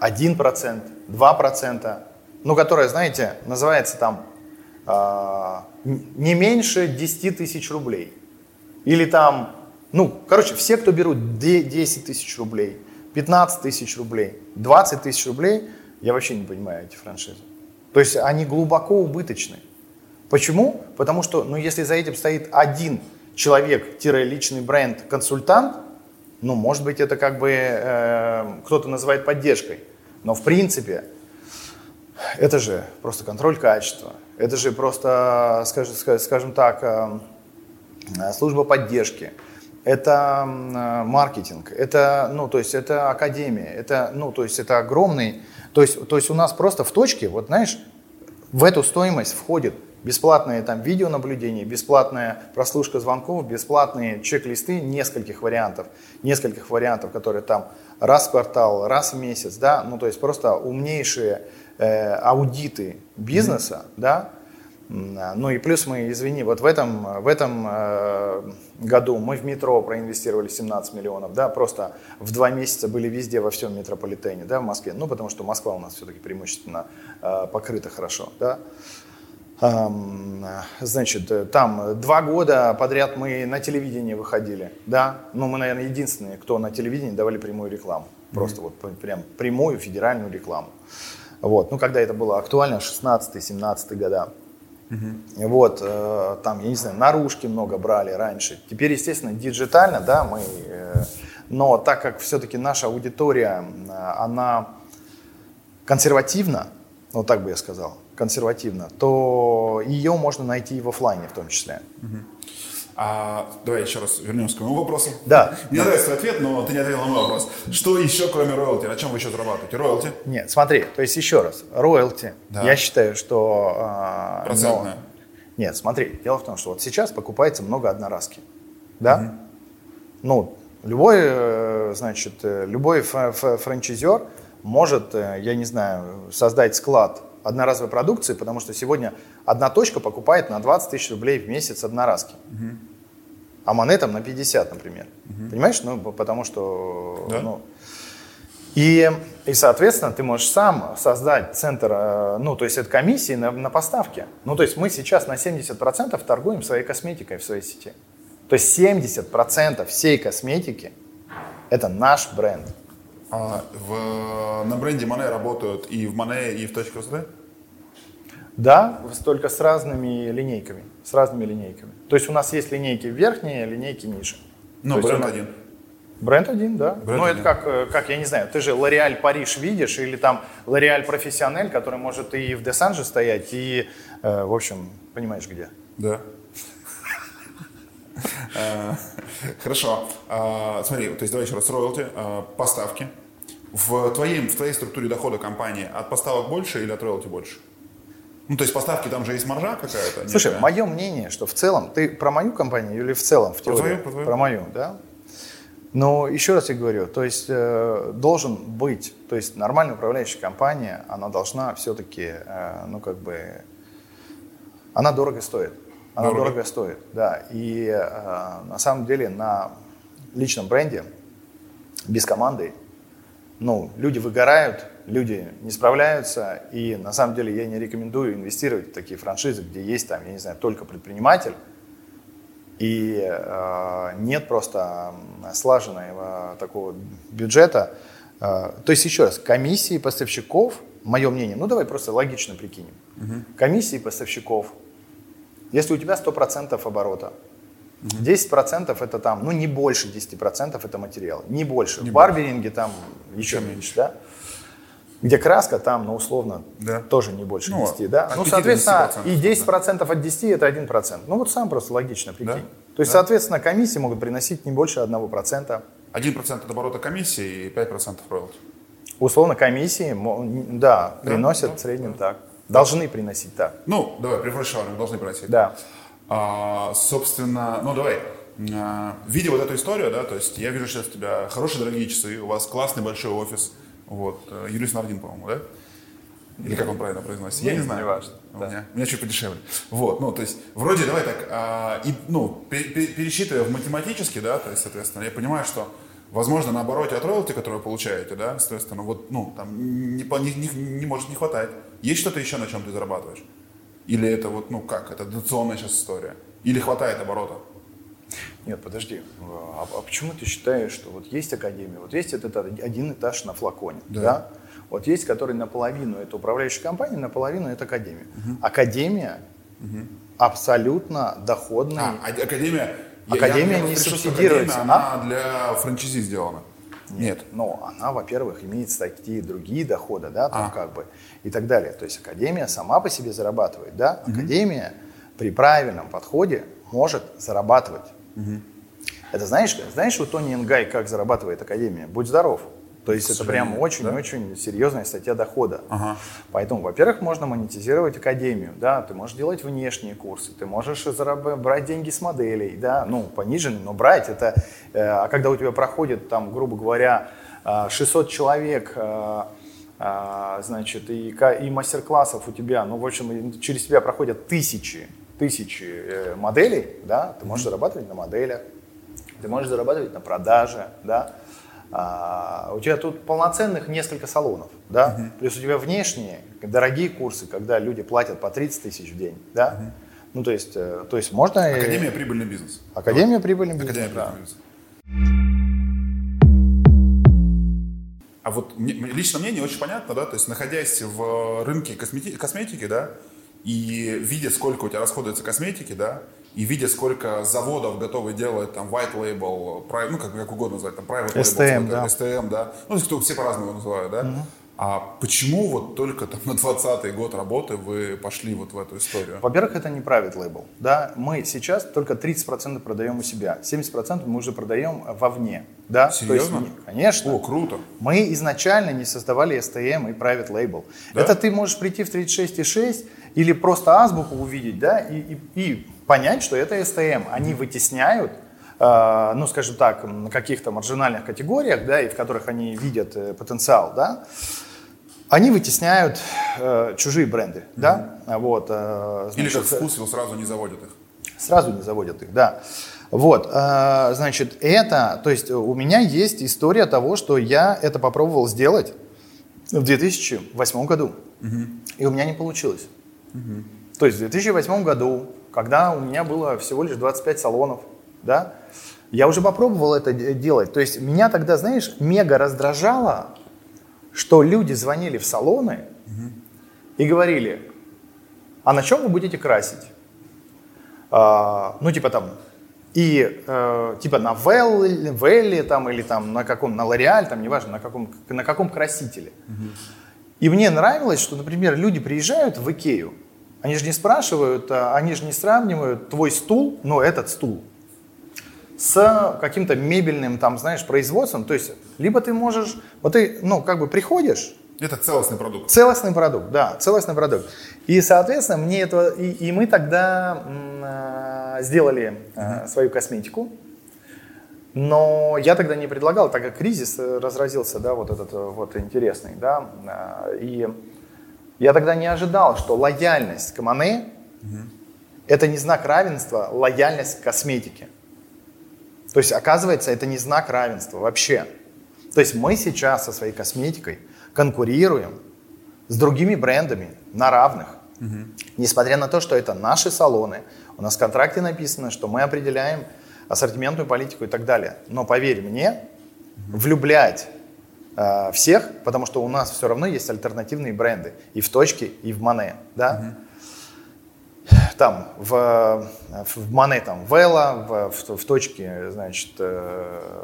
1%, 2%, ну, которая, знаете, называется там э, не меньше 10 тысяч рублей. Или там, ну, короче, все, кто берут 10 тысяч рублей, 15 тысяч рублей, 20 тысяч рублей, я вообще не понимаю эти франшизы. То есть они глубоко убыточны. Почему? Потому что, ну, если за этим стоит один человек-личный бренд, консультант, ну, может быть, это как бы э, кто-то называет поддержкой. Но в принципе, это же просто контроль качества. Это же просто, скажем, скажем так, э, служба поддержки. Это э, маркетинг, это, ну, то есть это академия, это, ну, то есть это огромный, то есть, то есть у нас просто в точке, вот знаешь, в эту стоимость входит Бесплатные там видеонаблюдение, бесплатная прослушка звонков, бесплатные чек-листы нескольких вариантов, нескольких вариантов, которые там раз в квартал, раз в месяц, да, ну то есть просто умнейшие э, аудиты бизнеса, mm-hmm. да, ну и плюс мы, извини, вот в этом, в этом э, году мы в метро проинвестировали 17 миллионов, да, просто в два месяца были везде, во всем метрополитене, да, в Москве, ну потому что Москва у нас все-таки преимущественно э, покрыта хорошо, да. Значит, э, там два года подряд мы на телевидении выходили, да, ну мы, наверное, единственные, кто на телевидении давали прямую рекламу, просто mm-hmm. вот прям прямую федеральную рекламу. Вот, ну когда это было актуально, 16-17 года. Mm-hmm. Вот, э, там, я не знаю, наружки много брали раньше. Теперь, естественно, диджитально, да, мы, э, но так как все-таки наша аудитория, она консервативна, вот так бы я сказал, консервативно, то ее можно найти и в офлайне в том числе. А, давай еще раз вернемся к моему вопросу. Да. Мне нравится твой ответ, но ты не ответил на мой вопрос. Что еще, кроме роялти? На чем вы еще зарабатываете? Роялти? Нет, смотри, то есть еще раз, роялти, да. я считаю, что... А, Процентная? Но... Нет, смотри, дело в том, что вот сейчас покупается много одноразки, да? Угу. Ну, любой, э, значит, э, любой франчайзер может, э, я не знаю, создать склад одноразовой продукции, потому что сегодня одна точка покупает на 20 тысяч рублей в месяц одноразки. Угу. А монетам на 50, например. Угу. Понимаешь? Ну, потому что... Да? Ну, и, и, соответственно, ты можешь сам создать центр, э, ну, то есть это комиссии на, на поставки. Ну, то есть мы сейчас на 70% торгуем своей косметикой в своей сети. То есть 70% всей косметики – это наш бренд. А в, на бренде Мане работают и в Мане, и в точке ВСД? Да, только с разными линейками. С разными линейками. То есть у нас есть линейки верхние, линейки ниже. Ну, бренд один. Бренд один, да. Бренд ну, это как, э, как, я не знаю, ты же L'Oreal Париж видишь, или там L'Oreal Профессионель, который может и в Десанже стоять, и, э, в общем, понимаешь где. Да. Э, хорошо. Смотри, то есть давай еще раз, роялти, поставки. В, твоей, в твоей структуре дохода компании от поставок больше или от роялти больше? Ну, то есть поставки там же есть маржа какая-то? Слушай, некая. мое мнение, что в целом, ты про мою компанию или в целом в теории? Про, твою, про, твою. про мою, да? Но еще раз я говорю, то есть э, должен быть, то есть нормальная управляющая компания, она должна все-таки, э, ну как бы, она дорого стоит. Она дорого, дорого стоит, да. И э, на самом деле на личном бренде без команды, ну, люди выгорают, люди не справляются, и на самом деле я не рекомендую инвестировать в такие франшизы, где есть там, я не знаю, только предприниматель, и э, нет просто слаженного такого бюджета. Э, то есть, еще раз, комиссии поставщиков, мое мнение, ну давай просто логично прикинем. Угу. Комиссии поставщиков, если у тебя 100% оборота. 10% это там, ну не больше 10% это материал, не больше. Не В барберинге там еще меньше, да? где краска, там, ну, условно, да. тоже не больше ну, 10, да? Ну, соответственно, и 10% да. от 10 это 1%. Ну, вот сам просто логично прикинь. Да? То есть, да. соответственно, комиссии могут приносить не больше 1%. 1% от оборота комиссии и 5% роялти. Условно, комиссии, да, приносят да? в среднем да. так. Должны приносить так. Ну, давай, фрешавании должны приносить. Да. А, собственно, ну, давай, а, видя вот эту историю, да, то есть я вижу сейчас у тебя хорошие дорогие часы, у вас классный большой офис, вот. Э, Юрий Нардин, по-моему, да? Или как он правильно произносит? Я не знаю. Не важно. У, да. меня, у меня чуть подешевле. Вот, ну, то есть, вроде, давай так, а, и, ну, пересчитывая в математически, да, то есть, соответственно, я понимаю, что, возможно, на обороте от роялти, которую вы получаете, да, соответственно, вот, ну, там, не, не, не, не может не хватать. Есть что-то еще, на чем ты зарабатываешь? Или это вот, ну, как, это дотационная сейчас история? Или хватает оборота? Нет, подожди. А, а почему ты считаешь, что вот есть академия, вот есть этот один этаж на флаконе, да? да? Вот есть, который наполовину это управляющая компания, наполовину это академия. Угу. Академия угу. абсолютно доходная. А, академия. Академия я, я не субсидируется. Академия, она для франчайзи сделана. Нет. Нет. Но она, во-первых, имеет такие другие доходы, да, там а. как бы и так далее. То есть академия сама по себе зарабатывает, да. Угу. Академия при правильном подходе может зарабатывать. Угу. Это знаешь, знаешь у Тони Ингай, как зарабатывает Академия? Будь здоров. То есть это прям очень-очень да? серьезная статья дохода. Ага. Поэтому, во-первых, можно монетизировать академию, да, ты можешь делать внешние курсы, ты можешь зараб- брать деньги с моделей, да, ну, пониженные, но брать это, э, а когда у тебя проходит там, грубо говоря, 600 э, человек, э, э, значит, и, и мастер-классов у тебя, ну, в общем, через тебя проходят тысячи тысячи э, моделей, да, ты можешь зарабатывать на моделях, ты можешь зарабатывать на продаже, да. А, у тебя тут полноценных несколько салонов, да, uh-huh. плюс у тебя внешние дорогие курсы, когда люди платят по 30 тысяч в день, да. Uh-huh. Ну, то есть, э, то есть можно... Академия прибыльный бизнес. Академия вот. прибыльный бизнес, Академия да. прибыльный бизнес. А вот лично мне не очень понятно, да, то есть находясь в рынке косметики, косметики да, и видя, сколько у тебя расходуется косметики, да, и видя, сколько заводов готовы делать там white label, ну, как, как угодно назвать, там private label, STM, да. STM, да, ну, кто, все по-разному называют, да, угу. А почему вот только там на 20-й год работы вы пошли вот в эту историю? Во-первых, это не private label. Да? Мы сейчас только 30% продаем у себя, 70% мы уже продаем вовне. Да? Серьезно? есть, конечно. О, круто. Мы изначально не создавали STM и private label. Да? Это ты можешь прийти в 36,6 или просто азбуку увидеть, да, и, и, и понять, что это STM. Они вытесняют э, ну, скажем так, на каких-то маржинальных категориях, да, и в которых они видят э, потенциал, да, они вытесняют э, чужие бренды, mm-hmm. да, вот. Э, значит, Или как вкус его сразу не заводят их. Сразу не заводят их, да. Вот, э, значит, это, то есть у меня есть история того, что я это попробовал сделать в 2008 году, угу. и у меня не получилось. Угу. То есть в 2008 году, когда у меня было всего лишь 25 салонов, да, я уже попробовал это делать. То есть меня тогда, знаешь, мега раздражало, что люди звонили в салоны угу. и говорили, а на чем вы будете красить? А, ну, типа там, и э, типа на Велле, Велле там или там на каком, на Лореаль, там неважно, на каком, на каком красителе. Угу. И мне нравилось, что, например, люди приезжают в Икею, они же не спрашивают, а, они же не сравнивают твой стул, ну этот стул, с каким-то мебельным там, знаешь, производством. То есть, либо ты можешь, вот ты, ну, как бы приходишь, это целостный продукт. Целостный продукт, да, целостный продукт. И, соответственно, мне это, и, и мы тогда м, сделали э, свою косметику, но я тогда не предлагал, так как кризис разразился, да, вот этот вот интересный, да, э, и я тогда не ожидал, что лояльность к Мане это не знак равенства, лояльность к косметике. То есть, оказывается, это не знак равенства вообще. То есть мы сейчас со своей косметикой конкурируем с другими брендами на равных. Угу. Несмотря на то, что это наши салоны, у нас в контракте написано, что мы определяем ассортиментную политику и так далее. Но поверь мне, угу. влюблять э, всех, потому что у нас все равно есть альтернативные бренды и в точке, и в Мане, да. Угу там в, в Мане там Вела, в, в, в точке, значит,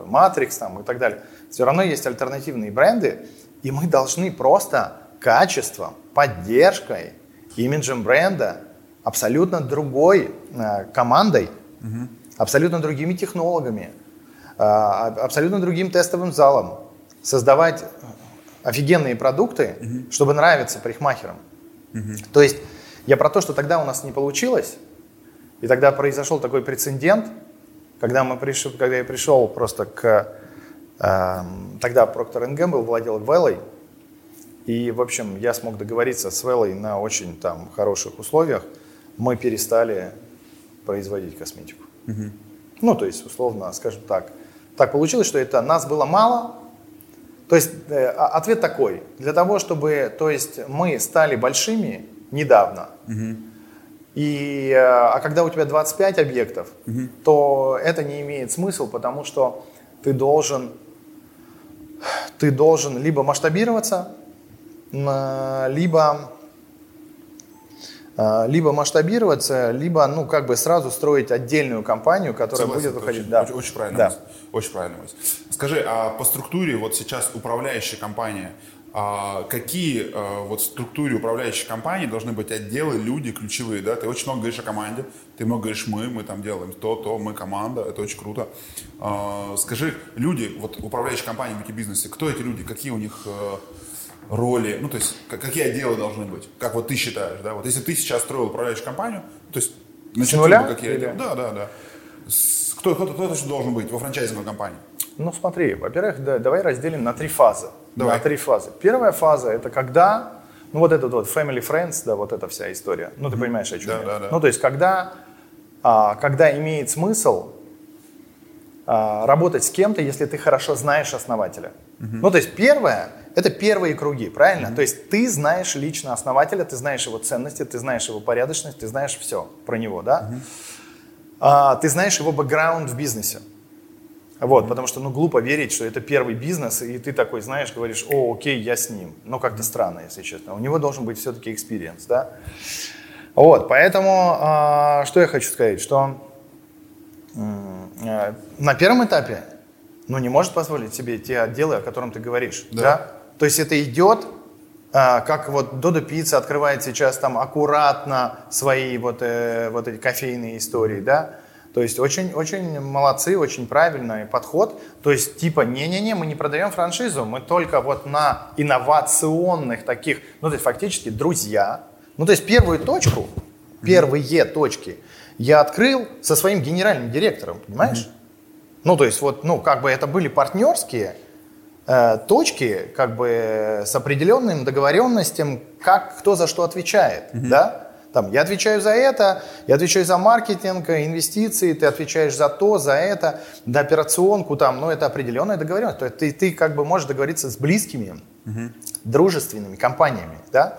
Матрикс там и так далее. Все равно есть альтернативные бренды, и мы должны просто качеством, поддержкой, имиджем бренда, абсолютно другой э, командой, угу. абсолютно другими технологами, э, абсолютно другим тестовым залом создавать офигенные продукты, угу. чтобы нравиться парикмахерам. Угу. То есть я про то, что тогда у нас не получилось, и тогда произошел такой прецедент, когда, мы пришли, когда я пришел просто к Эм, тогда Procter Gamble владел Веллой, и, в общем, я смог договориться с Веллой на очень там хороших условиях. Мы перестали производить косметику. Угу. Ну, то есть, условно, скажем так, так получилось, что это нас было мало. То есть э, а, ответ такой: для того, чтобы, то есть, мы стали большими недавно. Угу. И, э, а когда у тебя 25 объектов, угу. то это не имеет смысла, потому что ты должен ты должен либо масштабироваться, либо либо масштабироваться, либо, ну, как бы сразу строить отдельную компанию, которая Согласен, будет выходить. Очень, да. очень, очень правильно. Да. Очень правильно. Скажи, а по структуре вот сейчас управляющая компания, а какие а, вот в структуре управляющей компании должны быть отделы, люди ключевые, да? Ты очень много говоришь о команде, ты много говоришь мы, мы там делаем то, то, мы команда, это очень круто. А, скажи, люди, вот управляющие компании в бизнесе, кто эти люди, какие у них э, роли, ну то есть какие отделы должны быть, как вот ты считаешь, да? Вот если ты сейчас строил управляющую компанию, то есть С нуля? Какие отделы? Да, да, да. Кто, кто, кто, кто должен быть во франчайзинговой компании? Ну смотри, во-первых, да, давай разделим на три фазы. Давай. На три фазы. Первая фаза это когда, ну вот этот вот family friends, да, вот эта вся история. Ну ты понимаешь, о чем да, я. Да, да. Ну то есть когда, а, когда имеет смысл а, работать с кем-то, если ты хорошо знаешь основателя. Угу. Ну то есть первое, это первые круги, правильно? Угу. То есть ты знаешь лично основателя, ты знаешь его ценности, ты знаешь его порядочность, ты знаешь все про него, да? Угу. А, ты знаешь его бэкграунд в бизнесе. Вот, потому что, ну, глупо верить, что это первый бизнес, и ты такой, знаешь, говоришь, о, окей, я с ним. Ну, как-то странно, если честно. У него должен быть все-таки experience, да? Вот, поэтому, э, что я хочу сказать, что э, на первом этапе, ну, не может позволить себе те отделы, о которых ты говоришь, да? да? То есть это идет, э, как вот Додо Пицца открывает сейчас там аккуратно свои вот, э, вот эти кофейные истории, да? То есть очень, очень молодцы, очень правильный подход. То есть типа, не-не-не, мы не продаем франшизу, мы только вот на инновационных таких, ну то есть фактически друзья. Ну то есть первую точку, первые точки я открыл со своим генеральным директором, понимаешь? Ну, то есть вот, ну, как бы это были партнерские точки, как бы с определенным договоренностям, как кто за что отвечает, угу. да? Там, я отвечаю за это, я отвечаю за маркетинг, инвестиции, ты отвечаешь за то, за это, за операционку, там, ну, это определенная договоренность. То есть ты, ты как бы можешь договориться с близкими, угу. дружественными компаниями, да?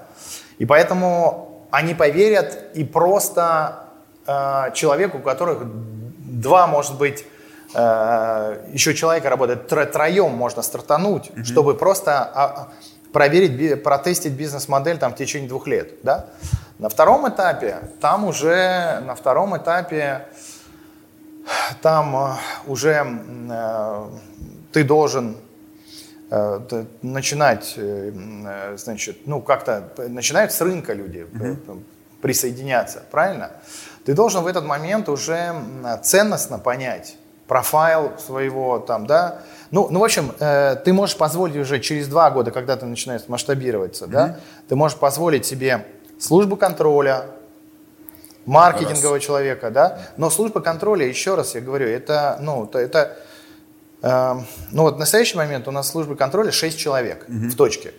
И поэтому они поверят и просто э, человеку, у которых два, может быть, э, еще человека работает, тро, троем можно стартануть, угу. чтобы просто а, проверить, протестить бизнес-модель там в течение двух лет, да? На втором этапе, там уже, на втором этапе, там э, уже э, ты должен э, начинать, значит, ну как-то начинают с рынка люди mm-hmm. присоединяться, правильно? Ты должен в этот момент уже ценностно понять профайл своего там, да, ну, ну, в общем, э, ты можешь позволить уже через два года, когда ты начинаешь масштабироваться, mm-hmm. да, ты можешь позволить себе службу контроля, маркетингового раз. человека, да. Но служба контроля, еще раз я говорю, это, ну, это, это э, ну вот в настоящий момент у нас службы контроля 6 человек угу. в точке.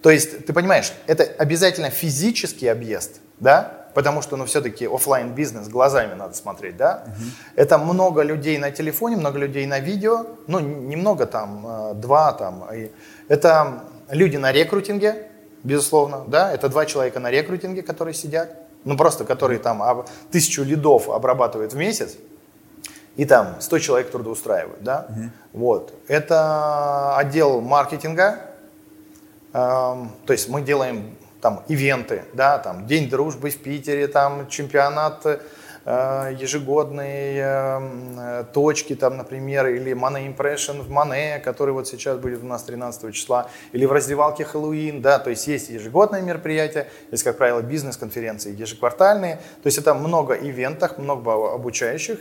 То есть, ты понимаешь, это обязательно физический объезд, да, потому что, ну, все-таки офлайн бизнес глазами надо смотреть, да. Угу. Это много людей на телефоне, много людей на видео, ну, немного там, э, два там. Это люди на рекрутинге, безусловно, да, это два человека на рекрутинге, которые сидят, ну просто которые там тысячу лидов обрабатывают в месяц, и там 100 человек трудоустраивают, да, угу. вот. Это отдел маркетинга, эм, то есть мы делаем там ивенты, да, там День дружбы в Питере, там чемпионат Э, ежегодные э, точки, там, например, или Money Impression в Мане, который вот сейчас будет у нас 13 числа, или в раздевалке Хэллоуин, да, то есть есть ежегодные мероприятия, есть, как правило, бизнес-конференции ежеквартальные, то есть это много ивентов, много обучающих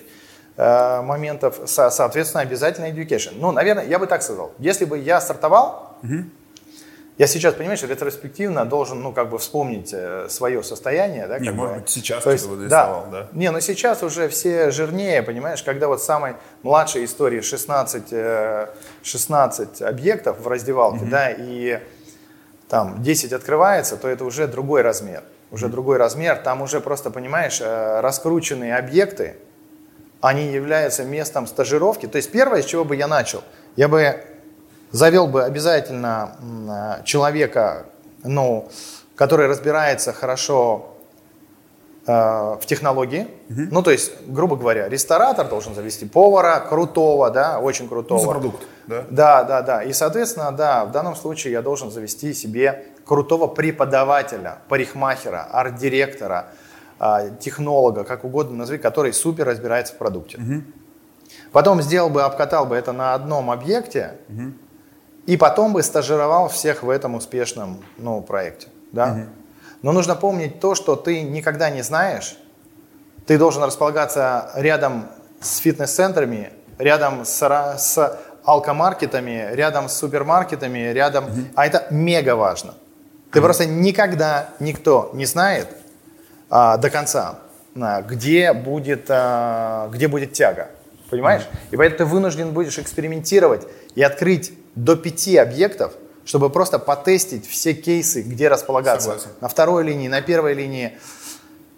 э, моментов, соответственно, обязательно education. Ну, наверное, я бы так сказал, если бы я стартовал, угу я сейчас, понимаешь, ретроспективно должен, ну, как бы вспомнить э, свое состояние, да, Не, может бы. быть, сейчас То есть, бы да, да? Не, но сейчас уже все жирнее, понимаешь, когда вот самой младшей истории 16, 16 э, объектов в раздевалке, угу. да, и там 10 открывается, то это уже другой размер. Уже угу. другой размер, там уже просто, понимаешь, э, раскрученные объекты, они являются местом стажировки. То есть первое, с чего бы я начал, я бы завел бы обязательно человека, ну, который разбирается хорошо э, в технологии. Угу. Ну, то есть, грубо говоря, ресторатор должен завести повара крутого, да, очень крутого. Ну, за продукт, да? Да, да, да. И, соответственно, да, в данном случае я должен завести себе крутого преподавателя, парикмахера, арт-директора, э, технолога, как угодно назови, который супер разбирается в продукте. Угу. Потом сделал бы, обкатал бы это на одном объекте, угу и потом бы стажировал всех в этом успешном ну, проекте. Да? Угу. Но нужно помнить то, что ты никогда не знаешь. Ты должен располагаться рядом с фитнес-центрами, рядом с, с алкомаркетами, рядом с супермаркетами, рядом... Угу. А это мега важно. Ты угу. просто никогда никто не знает а, до конца, а, где, будет, а, где будет тяга. Понимаешь? Угу. И поэтому ты вынужден будешь экспериментировать и открыть до пяти объектов, чтобы просто потестить все кейсы, где располагаться. Согласен. На второй линии, на первой линии,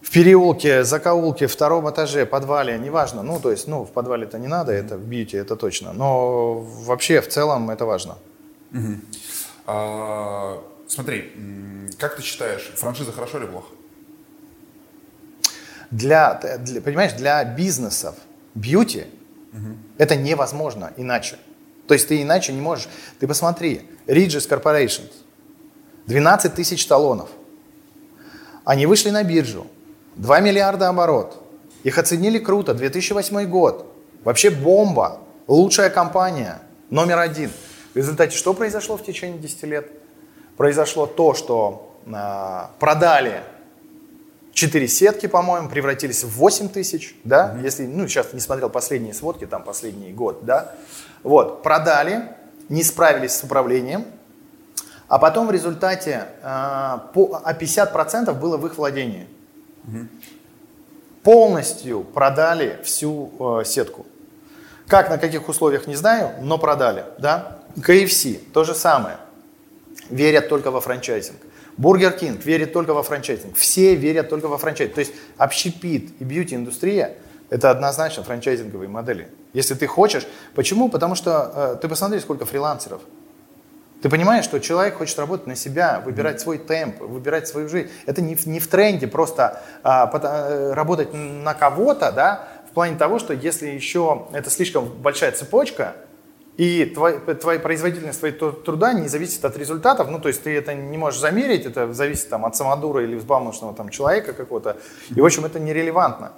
в переулке, закоулке, втором этаже, подвале, неважно. Ну, то есть, ну, в подвале это не надо, это в бьюти, это точно. Но вообще, в целом, это важно. Угу. А, смотри, как ты считаешь, франшиза хорошо или плохо? Для, для понимаешь, для бизнесов бьюти угу. это невозможно иначе. То есть ты иначе не можешь. Ты посмотри, Regis Corporation, 12 тысяч талонов. Они вышли на биржу, 2 миллиарда оборот. Их оценили круто, 2008 год. Вообще бомба, лучшая компания, номер один. В результате что произошло в течение 10 лет? Произошло то, что э, продали 4 сетки, по-моему, превратились в 8 тысяч, да, mm-hmm. если, ну, сейчас не смотрел последние сводки, там, последний год, да, вот, продали, не справились с управлением, а потом в результате э, по, а 50% было в их владении. Угу. Полностью продали всю э, сетку. Как, на каких условиях, не знаю, но продали, да. KFC, то же самое. Верят только во франчайзинг. Бургер Кинг верит только во франчайзинг. Все верят только во франчайзинг. То есть общепит и бьюти-индустрия – это однозначно франчайзинговые модели. Если ты хочешь. Почему? Потому что э, ты посмотри, сколько фрилансеров. Ты понимаешь, что человек хочет работать на себя, выбирать свой темп, выбирать свою жизнь. Это не, не в тренде просто а, а, работать на кого-то, да, в плане того, что если еще это слишком большая цепочка, и твой, твоя производительность твоего труда не зависит от результатов, ну, то есть ты это не можешь замерить, это зависит там, от самодура или взбалмошного там, человека какого-то, и, в общем, это нерелевантно.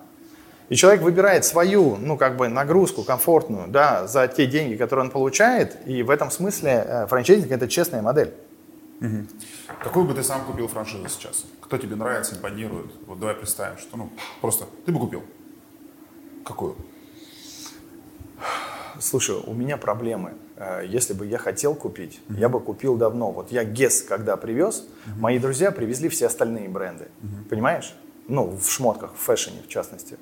И человек выбирает свою, ну, как бы нагрузку комфортную, да, за те деньги, которые он получает, и в этом смысле э, франчайзинг – это честная модель. Угу. Какую бы ты сам купил франшизу сейчас? Кто тебе нравится, импонирует? Вот давай представим, что, ну, просто ты бы купил. Какую? Слушай, у меня проблемы. Э, если бы я хотел купить, mm-hmm. я бы купил давно. Вот я ГЕС, когда привез, mm-hmm. мои друзья привезли все остальные бренды. Mm-hmm. Понимаешь? Ну, в шмотках, в фэшне в частности.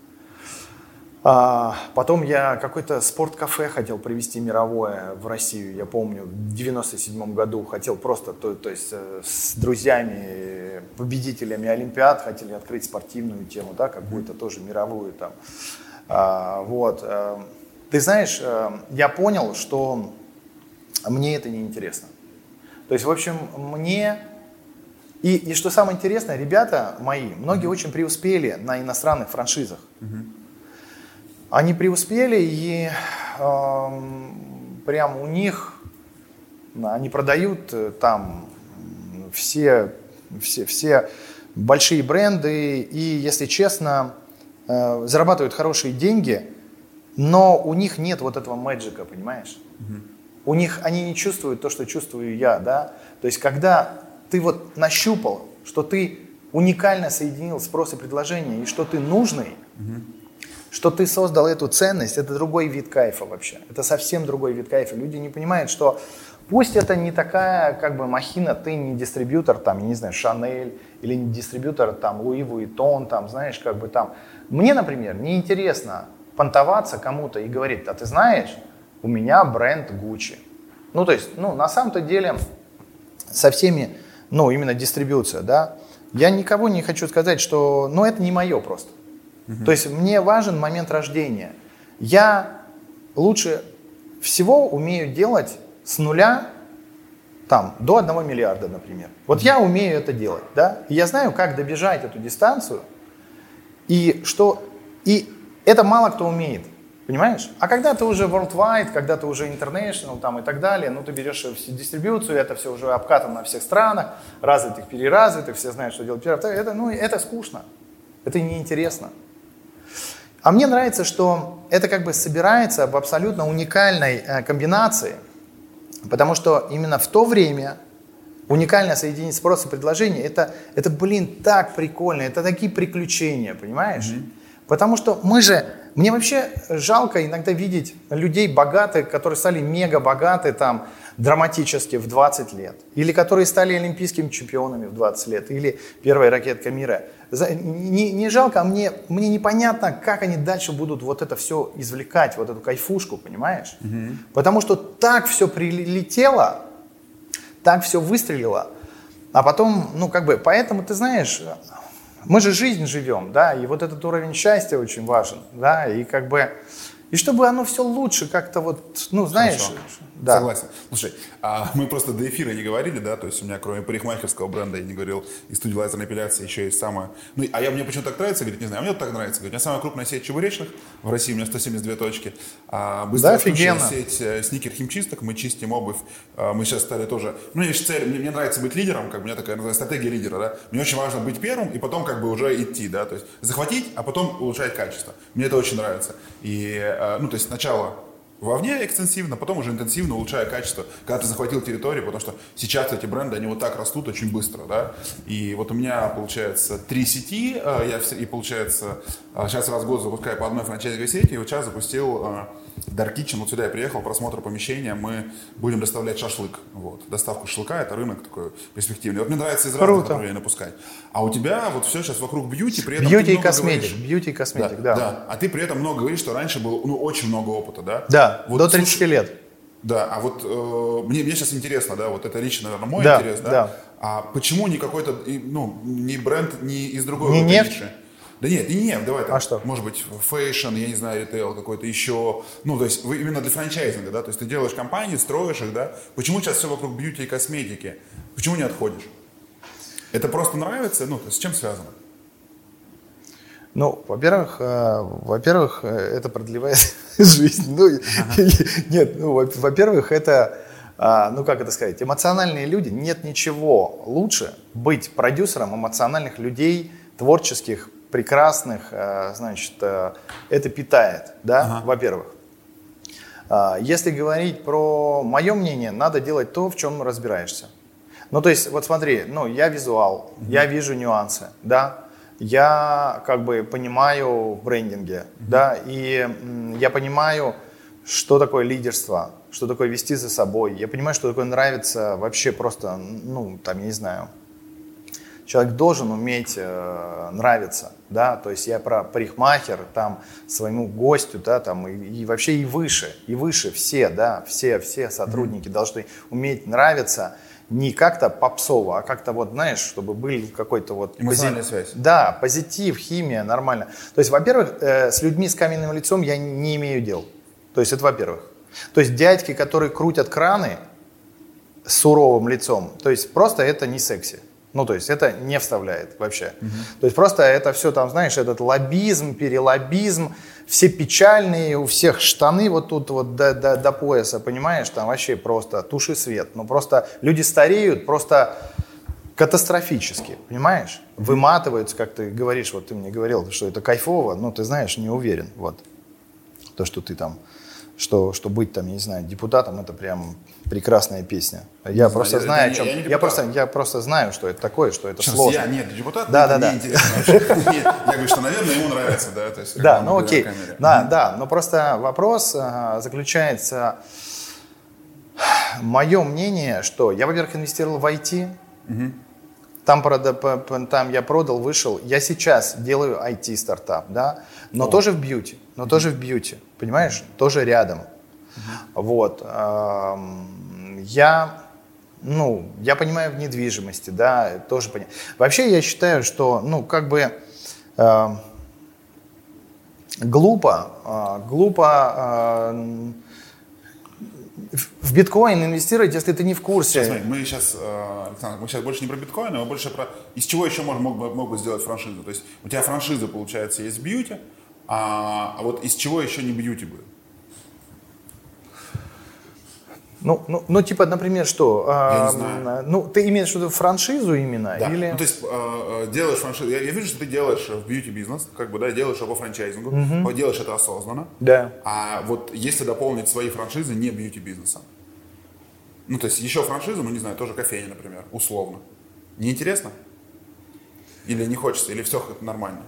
А, потом я какой-то спорткафе хотел привезти мировое в Россию, я помню, в 97 году хотел просто, то, то есть э, с друзьями, победителями Олимпиад хотели открыть спортивную тему, да, какую-то тоже мировую там. А, вот. Ты знаешь, э, я понял, что мне это не интересно. То есть, в общем, мне и, и что самое интересное, ребята мои, многие очень преуспели на иностранных франшизах. Mm-hmm. Они преуспели, и э, прям у них, они продают э, там все, все, все большие бренды, и, если честно, э, зарабатывают хорошие деньги, но у них нет вот этого мэджика, понимаешь? У них, они не чувствуют то, что чувствую я, да? То есть, когда ты вот нащупал, что ты уникально соединил спрос и предложение, и что ты нужный, что ты создал эту ценность, это другой вид кайфа вообще. Это совсем другой вид кайфа. Люди не понимают, что пусть это не такая как бы махина, ты не дистрибьютор, там, я не знаю, Шанель, или не дистрибьютор, там, Луи Вуитон, там, знаешь, как бы там. Мне, например, неинтересно понтоваться кому-то и говорить, а ты знаешь, у меня бренд Gucci. Ну, то есть, ну, на самом-то деле, со всеми, ну, именно дистрибьюция, да, я никого не хочу сказать, что, ну, это не мое просто. Угу. То есть мне важен момент рождения. Я лучше всего умею делать с нуля там, до 1 миллиарда, например. Вот я умею это делать, да, и я знаю, как добежать эту дистанцию, и что, и это мало кто умеет, понимаешь? А когда ты уже worldwide, когда ты уже international там и так далее, ну ты берешь всю дистрибьюцию, это все уже обкатано на всех странах, развитых, переразвитых, все знают, что делать это, ну, это скучно, это неинтересно. А мне нравится, что это как бы собирается в абсолютно уникальной э, комбинации, потому что именно в то время уникальное соединение спроса и предложения, это, это, блин, так прикольно, это такие приключения, понимаешь? Mm-hmm. Потому что мы же, мне вообще жалко иногда видеть людей богатых, которые стали мега богаты там драматически в 20 лет, или которые стали олимпийскими чемпионами в 20 лет, или первая ракетка мира. Не, не жалко, а мне, мне непонятно, как они дальше будут вот это все извлекать, вот эту кайфушку, понимаешь? Угу. Потому что так все прилетело, так все выстрелило, а потом, ну как бы, поэтому ты знаешь, мы же жизнь живем, да, и вот этот уровень счастья очень важен, да, и как бы, и чтобы оно все лучше как-то вот, ну, знаешь... Хорошо. Да. Согласен. Слушай, а мы просто до эфира не говорили, да, то есть у меня кроме парикмахерского бренда, я не говорил, и студии лазерной эпиляции еще есть самое... Ну, а я, мне почему-то так нравится, говорит, не знаю, а мне вот так нравится. Говорит, у меня самая крупная сеть чебуречных в России, у меня 172 точки. А быстро да, офигенно. сеть э, сникер химчисток, мы чистим обувь, а, мы сейчас стали тоже... Ну, есть цель, мне, мне нравится быть лидером, как бы у меня такая называется, стратегия лидера, да. Мне очень важно быть первым и потом как бы уже идти, да, то есть захватить, а потом улучшать качество. Мне это очень нравится. И, ну, то есть сначала Вовне экстенсивно, потом уже интенсивно, улучшая качество, когда ты захватил территорию, потому что сейчас эти бренды, они вот так растут очень быстро, да. И вот у меня, получается, три сети, э, я, и, получается, сейчас раз в год запускаю по одной франчайзовой сети, и вот сейчас запустил э, Dark Kitchen, вот сюда я приехал, просмотр помещения, мы будем доставлять шашлык, вот. Доставка шашлыка, это рынок такой перспективный. Вот мне нравится из разных направлений напускать. А у тебя вот все сейчас вокруг бьюти, при этом Бьюти и косметик, бьюти и косметик, да, да. да. А ты при этом много говоришь, что раньше было, ну, очень много опыта, да? Да, вот, до 30 слушай, лет. Да, а вот э, мне, мне сейчас интересно, да, вот это лично, наверное, мой да, интерес, да? да. А почему не какой-то, ну, не бренд, не из другой не нефть? ниши? Да нет, не нефть, давай так. А что? Может быть, фэшн, я не знаю, ритейл какой-то еще. Ну, то есть вы именно для франчайзинга, да? То есть ты делаешь компании, строишь их, да? Почему сейчас все вокруг бьюти и косметики? Почему не отходишь? Это просто нравится? Ну, то есть с чем связано? Ну, во-первых, э, во-первых, э, это продлевает жизнь. Ну, нет, ну, во-первых, это, э, ну, как это сказать, эмоциональные люди. Нет ничего лучше быть продюсером эмоциональных людей, творческих, прекрасных, э, значит, э, это питает, да, ага. во-первых. Э, если говорить про мое мнение, надо делать то, в чем разбираешься. Ну, то есть, вот смотри, ну, я визуал, угу. я вижу нюансы, да, я как бы понимаю в брендинге, mm да, и я понимаю, что такое лидерство, что такое вести за собой. Я понимаю, что такое нравится вообще просто, ну, там, я не знаю. Человек должен уметь э, нравиться, да, то есть я про парикмахер, там, своему гостю, да, там, и, и вообще и выше, и выше все, да, все, все сотрудники mm должны уметь нравиться, не как-то попсово, а как-то вот, знаешь, чтобы был какой-то вот... Эмоциональная пози... связь. Да, позитив, химия, нормально. То есть, во-первых, э, с людьми с каменным лицом я не имею дел. То есть, это во-первых. То есть, дядьки, которые крутят краны с суровым лицом, то есть, просто это не секси. Ну, то есть это не вставляет вообще. Угу. То есть просто это все там, знаешь, этот лоббизм, перелоббизм, все печальные, у всех штаны вот тут вот до, до, до пояса, понимаешь, там вообще просто туши свет. Ну, просто люди стареют, просто катастрофически, понимаешь? Выматываются, как ты говоришь, вот ты мне говорил, что это кайфово, но ты знаешь, не уверен, вот. То, что ты там что, что быть там, я не знаю, депутатом, это прям прекрасная песня. Я не просто знаю, это, о чем. Я, я, я, просто, я просто знаю, что это такое, что это Сейчас, сложно. Я нет, депутат, да, да, да. Я говорю, что, наверное, ему нравится, да. То есть, да, ну окей. Да, да, но просто вопрос а, заключается, мое мнение, что я, во-первых, инвестировал в IT, там, там я продал, вышел. Я сейчас делаю IT-стартап, да, но О. тоже в бьюти, но тоже в бьюти, понимаешь, тоже рядом. mm Вот. Я, ну, я понимаю в недвижимости, да, тоже понимаю. Вообще я считаю, что, ну, как бы э, глупо, э, глупо э, в биткоин инвестировать, если ты не в курсе. Сейчас, мы сейчас, э, Александр, мы сейчас больше не про биткоин, а больше про из чего еще мог бы, мог бы сделать франшизу. То есть у тебя франшиза, получается, есть бьюти, а, а вот из чего еще не бьюти будет? Ну, ну, ну, типа, например, что? Я не знаю. Ну, ты имеешь в виду франшизу именно? Да. Или... Ну, то есть э, делаешь франшизу. Я, я вижу, что ты делаешь в бьюти-бизнес, как бы, да, делаешь его франчайзингу, угу. делаешь это осознанно. Да. А вот если дополнить свои франшизы не бьюти-бизнесом, ну, то есть еще франшизу, ну, не знаю, тоже кофейня, например, условно. Неинтересно? Или не хочется, или все нормально?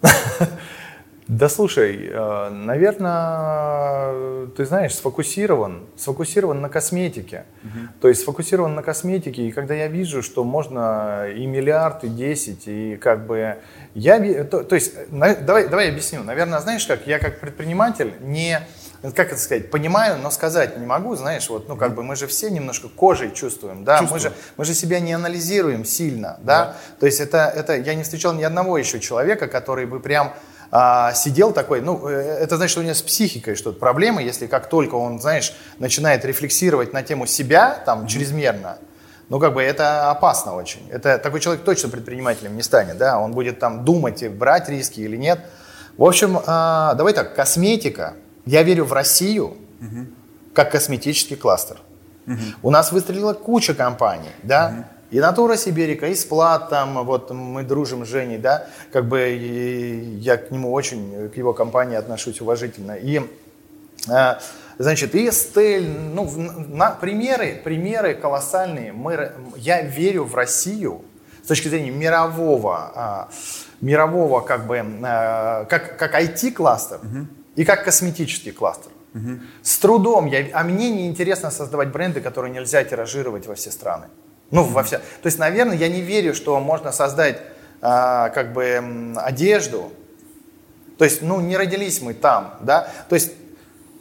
Да слушай, э, наверное, ты знаешь, сфокусирован, сфокусирован на косметике. Угу. То есть сфокусирован на косметике, и когда я вижу, что можно и миллиард, и десять, и как бы я, то, то есть, давай, давай объясню. Наверное, знаешь как, я как предприниматель не, как это сказать, понимаю, но сказать не могу, знаешь, вот, ну как бы мы же все немножко кожей чувствуем, да, мы же, мы же себя не анализируем сильно, да, да. то есть это, это, я не встречал ни одного еще человека, который бы прям а, сидел такой, ну, э, это значит, что у него с психикой что-то проблемы, если как только он, знаешь, начинает рефлексировать на тему себя, там, mm-hmm. чрезмерно, ну, как бы это опасно очень. Это такой человек точно предпринимателем не станет, да, он будет там думать, брать риски или нет. В общем, а, давай так, косметика. Я верю в Россию угу. как косметический кластер. Угу. У нас выстрелила куча компаний, да, угу. И Натура Сибирика, и Сплат, там, вот мы дружим с Женей, да, как бы я к нему очень, к его компании отношусь уважительно. И э, Значит, и Estelle, ну, на, примеры, примеры колоссальные. Мы, я верю в Россию с точки зрения мирового, а, мирового как бы, а, как, как IT-кластер угу. и как косметический кластер. Угу. С трудом, я, а мне не интересно создавать бренды, которые нельзя тиражировать во все страны. Ну, во все. То есть, наверное, я не верю, что можно создать а, как бы одежду. То есть, ну, не родились мы там, да. То есть,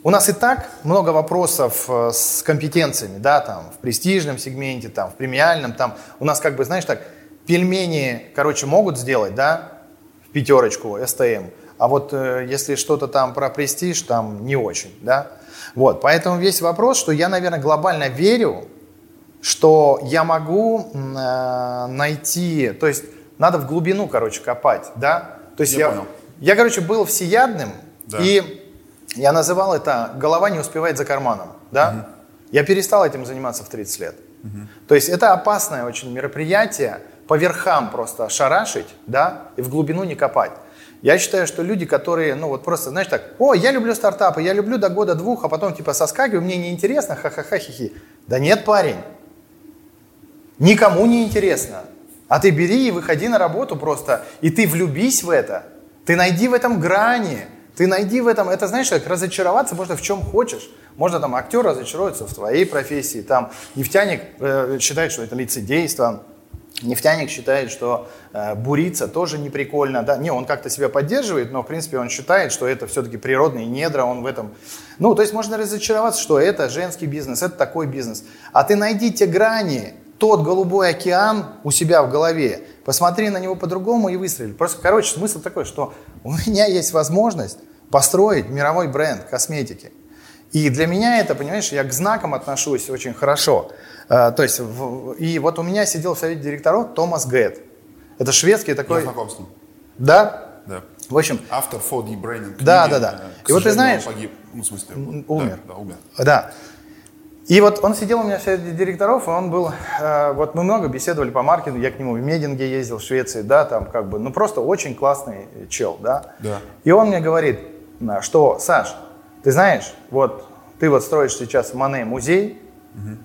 у нас и так много вопросов э, с компетенциями, да, там, в престижном сегменте, там, в премиальном, там. У нас как бы, знаешь, так, пельмени, короче, могут сделать, да, в пятерочку, СТМ, а вот э, если что-то там про престиж, там не очень, да. Вот, поэтому весь вопрос, что я, наверное, глобально верю, что я могу э, найти, то есть надо в глубину, короче, копать, да. То есть я, я, понял. я короче, был всеядным, да. и я называл это «голова не успевает за карманом», да. Угу. Я перестал этим заниматься в 30 лет. Угу. То есть это опасное очень мероприятие, по верхам просто шарашить, да, и в глубину не копать. Я считаю, что люди, которые, ну вот просто, знаешь, так, о, я люблю стартапы, я люблю до года двух, а потом типа соскакиваю, мне неинтересно, ха-ха-ха, хи-хи. Да нет, парень, никому не интересно. А ты бери и выходи на работу просто, и ты влюбись в это. Ты найди в этом грани, ты найди в этом, это знаешь, как разочароваться можно в чем хочешь. Можно там актер разочаруется в твоей профессии, там нефтяник э, считает, что это лицедейство, Нефтяник считает, что э, буриться тоже не прикольно. Да? Не, он как-то себя поддерживает, но в принципе он считает, что это все-таки природные недра, он в этом... Ну, то есть можно разочароваться, что это женский бизнес, это такой бизнес. А ты найди те грани, тот голубой океан у себя в голове, посмотри на него по-другому и выстрели. Просто, короче, смысл такой, что у меня есть возможность построить мировой бренд косметики. И для меня это, понимаешь, я к знакам отношусь очень хорошо. А, то есть, и вот у меня сидел в совете директоров Томас Гэт. Это шведский такой... Я знаком с ним. Да? Да. В общем... Автор 4D Branding. Да, да, да. И вот ты знаешь... погиб. Ну, в смысле... Умер. Да, да, умер. Да. И вот он сидел у меня совете директоров, и он был, э, вот мы много беседовали по маркетингу, я к нему в Мединге ездил, в Швеции, да, там как бы, ну просто очень классный чел, да. Да. И он мне говорит, что, Саш, ты знаешь, вот ты вот строишь сейчас в Мане музей, угу.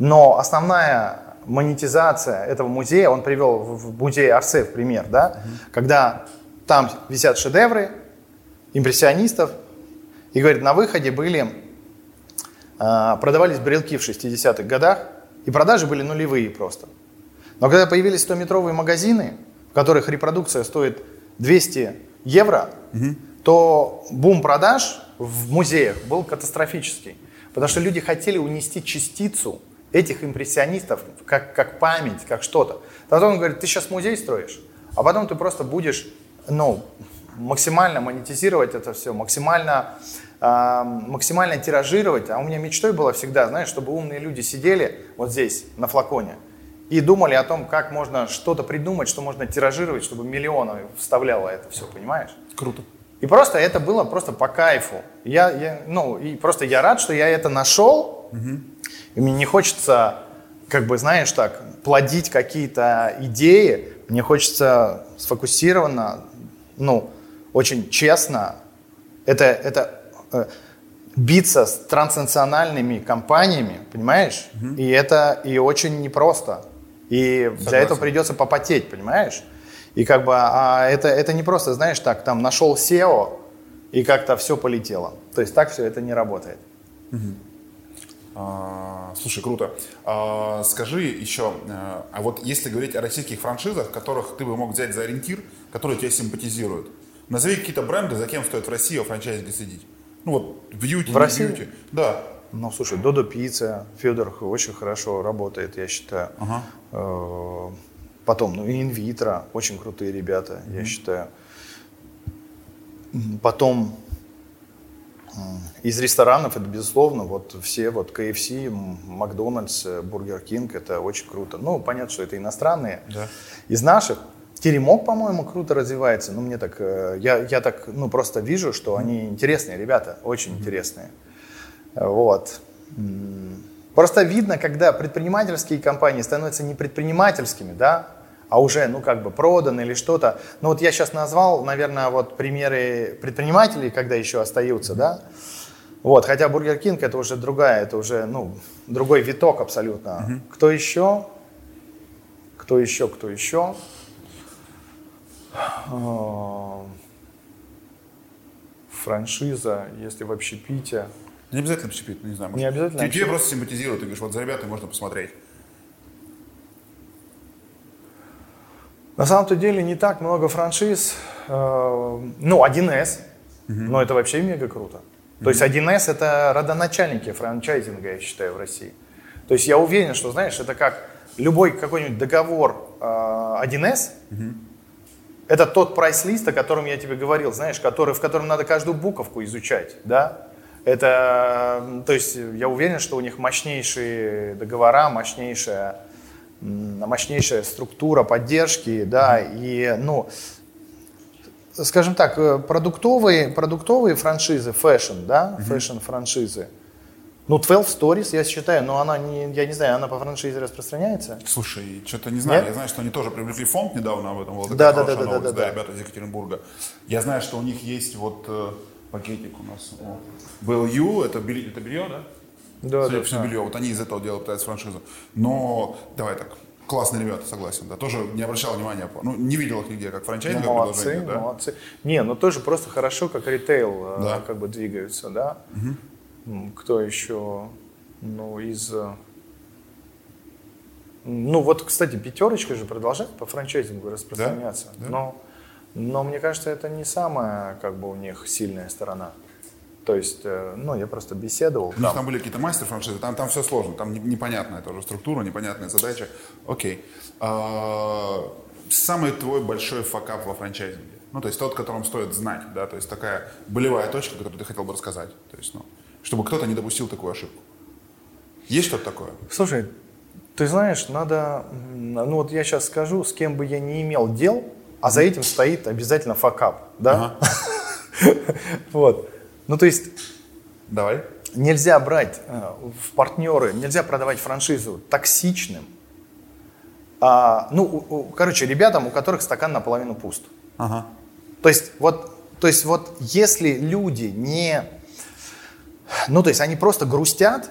Но основная монетизация этого музея, он привел в музей Арсе в пример, да, угу. когда там висят шедевры импрессионистов, и говорит, на выходе были, продавались брелки в 60-х годах, и продажи были нулевые просто. Но когда появились 100-метровые магазины, в которых репродукция стоит 200 евро, угу. то бум продаж в музеях был катастрофический. Потому что люди хотели унести частицу этих импрессионистов как, как память, как что-то. Потом он говорит, ты сейчас музей строишь, а потом ты просто будешь ну, максимально монетизировать это все, максимально, максимально тиражировать. А у меня мечтой было всегда, знаешь, чтобы умные люди сидели вот здесь, на флаконе, и думали о том, как можно что-то придумать, что можно тиражировать, чтобы миллионы вставляло это все, понимаешь? Круто. И просто это было просто по кайфу. Я, я, ну, и просто я рад, что я это нашел, угу. И мне не хочется, как бы, знаешь, так, плодить какие-то идеи. Мне хочется сфокусированно, ну, очень честно. Это, это биться с транснациональными компаниями, понимаешь? Угу. И это и очень непросто. И Согласен. для этого придется попотеть, понимаешь? И как бы а это, это не просто, знаешь, так, там нашел SEO, и как-то все полетело. То есть так все это не работает. Угу. А, слушай, круто. А, скажи еще, э, а вот если говорить о российских франшизах, которых ты бы мог взять за ориентир, которые тебя симпатизируют, назови какие-то бренды, за кем стоит в России о франчайзе следить. Ну вот бьюти, в России? бьюти. Да. Ну, слушай, Додо Пицца, Федор очень хорошо работает, я считаю. Ага. Э, потом, ну, Инвитро, очень крутые ребята, mm-hmm. я считаю. Потом из ресторанов это, безусловно, вот все, вот KFC, Макдональдс, Бургер Кинг, это очень круто. Ну, понятно, что это иностранные. Да. Из наших Теремок, по-моему, круто развивается. Ну, мне так, э, я, я так, ну, просто вижу, что они интересные ребята, очень интересные. Вот. Просто видно, когда предпринимательские компании становятся не предпринимательскими, да, а уже, ну, как бы продан или что-то. Ну, вот я сейчас назвал, наверное, вот примеры предпринимателей, когда еще остаются, да. Вот, хотя Бургер Кинг это уже другая, это уже, ну, другой виток абсолютно. Кто еще? Кто еще, кто еще? А, франшиза, если в общепите. Не обязательно общепит, не знаю. Может, не обязательно. Тебе, тебе просто симпатизируют, ты говоришь, вот за ребятами можно посмотреть. На самом-то деле не так много франшиз. Э, ну, 1С, угу. но это вообще мега круто. Угу. То есть 1С это родоначальники франчайзинга, я считаю, в России. То есть я уверен, что, знаешь, это как любой какой-нибудь договор 1С, угу. Это тот прайс-лист, о котором я тебе говорил, знаешь, который, в котором надо каждую буковку изучать, да? Это, то есть я уверен, что у них мощнейшие договора, мощнейшая мощнейшая структура поддержки, да, и, ну, скажем так, э, продуктовые, продуктовые франшизы, фэшн, да, фэшн-франшизы, ну, 12 Storeez, я считаю, но она, не, я не знаю, она по франшизе распространяется? Слушай, что-то не знаю. Нет? Я знаю, что они тоже привлекли фонд недавно об этом. Вот, да, да, да, да, да, да, ребята из Екатеринбурга. Я знаю, что у них есть вот э, пакетик у нас. Был Ю, это, белье, это белье, да? Да, Судя да, белье. Вот они из этого делают, пытаются франшизу. Но, давай так, классные ребята, согласен, да. Тоже не обращал внимания, ну, не видел их нигде, как франчайзинг. Ну, молодцы, да? молодцы. Не, ну тоже просто хорошо, как ритейл, э, да. как бы двигаются, да. Угу. Кто еще, ну, из... Э, ну, вот, кстати, пятерочка же продолжает по франчайзингу распространяться. Да? Да? Но, но мне кажется, это не самая, как бы, у них сильная сторона. То есть, э, ну, я просто беседовал. У них там были какие-то мастер-франшизы, там, там все сложно, там непонятная тоже структура, непонятная задача. Окей. А, самый твой большой факап во франчайзинге? Ну, то есть тот, которым стоит знать, да, то есть такая болевая точка, которую ты хотел бы рассказать. То есть, ну, чтобы кто-то не допустил такую ошибку. Есть что-то такое? Слушай, ты знаешь, надо, ну вот я сейчас скажу, с кем бы я не имел дел, а за этим стоит обязательно факап, да? Вот. Ну, то есть... Давай. Нельзя брать э, в партнеры, нельзя продавать франшизу токсичным. А, ну, короче, ребятам, у которых стакан наполовину пуст. Ага. То есть вот, то есть вот если люди не, ну то есть они просто грустят,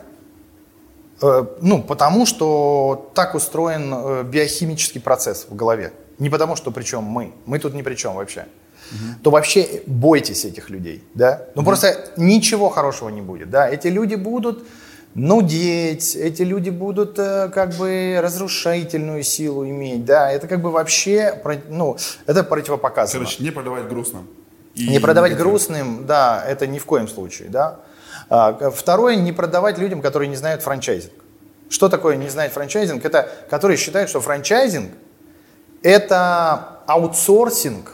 э, ну потому что так устроен э, биохимический процесс в голове, не потому что причем мы, мы тут ни при чем вообще угу. то вообще бойтесь этих людей, да. Ну угу. просто ничего хорошего не будет, да. Эти люди будут нудеть, эти люди будут э, как бы разрушительную силу иметь, да. Это как бы вообще, ну, это противопоказано. Короче, не продавать грустным. И не продавать негатив. грустным, да, это ни в коем случае, да. А, второе, не продавать людям, которые не знают франчайзинг. Что такое не знать франчайзинг? Это которые считают, что франчайзинг это аутсорсинг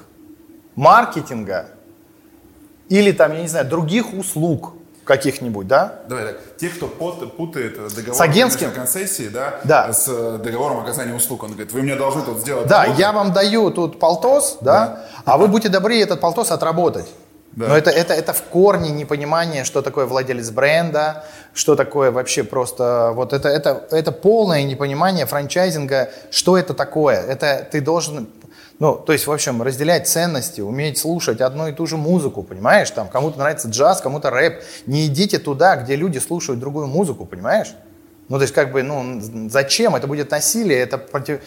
маркетинга или там, я не знаю, других услуг каких-нибудь, да? Давай так. Те, кто путает договор с агентским концессии, да, да, с э, договором оказания услуг. Он говорит, вы мне должны тут сделать. Да, работу. я вам даю тут полтос, да, да. а вы будете добры этот полтос отработать. Да. Но это, это, это в корне непонимание, что такое владелец бренда, что такое вообще просто... Вот это, это, это полное непонимание франчайзинга, что это такое. Это ты должен ну, то есть, в общем, разделять ценности, уметь слушать одну и ту же музыку, понимаешь? Там кому-то нравится джаз, кому-то рэп. Не идите туда, где люди слушают другую музыку, понимаешь? Ну, то есть, как бы, ну, зачем? Это будет насилие, это против...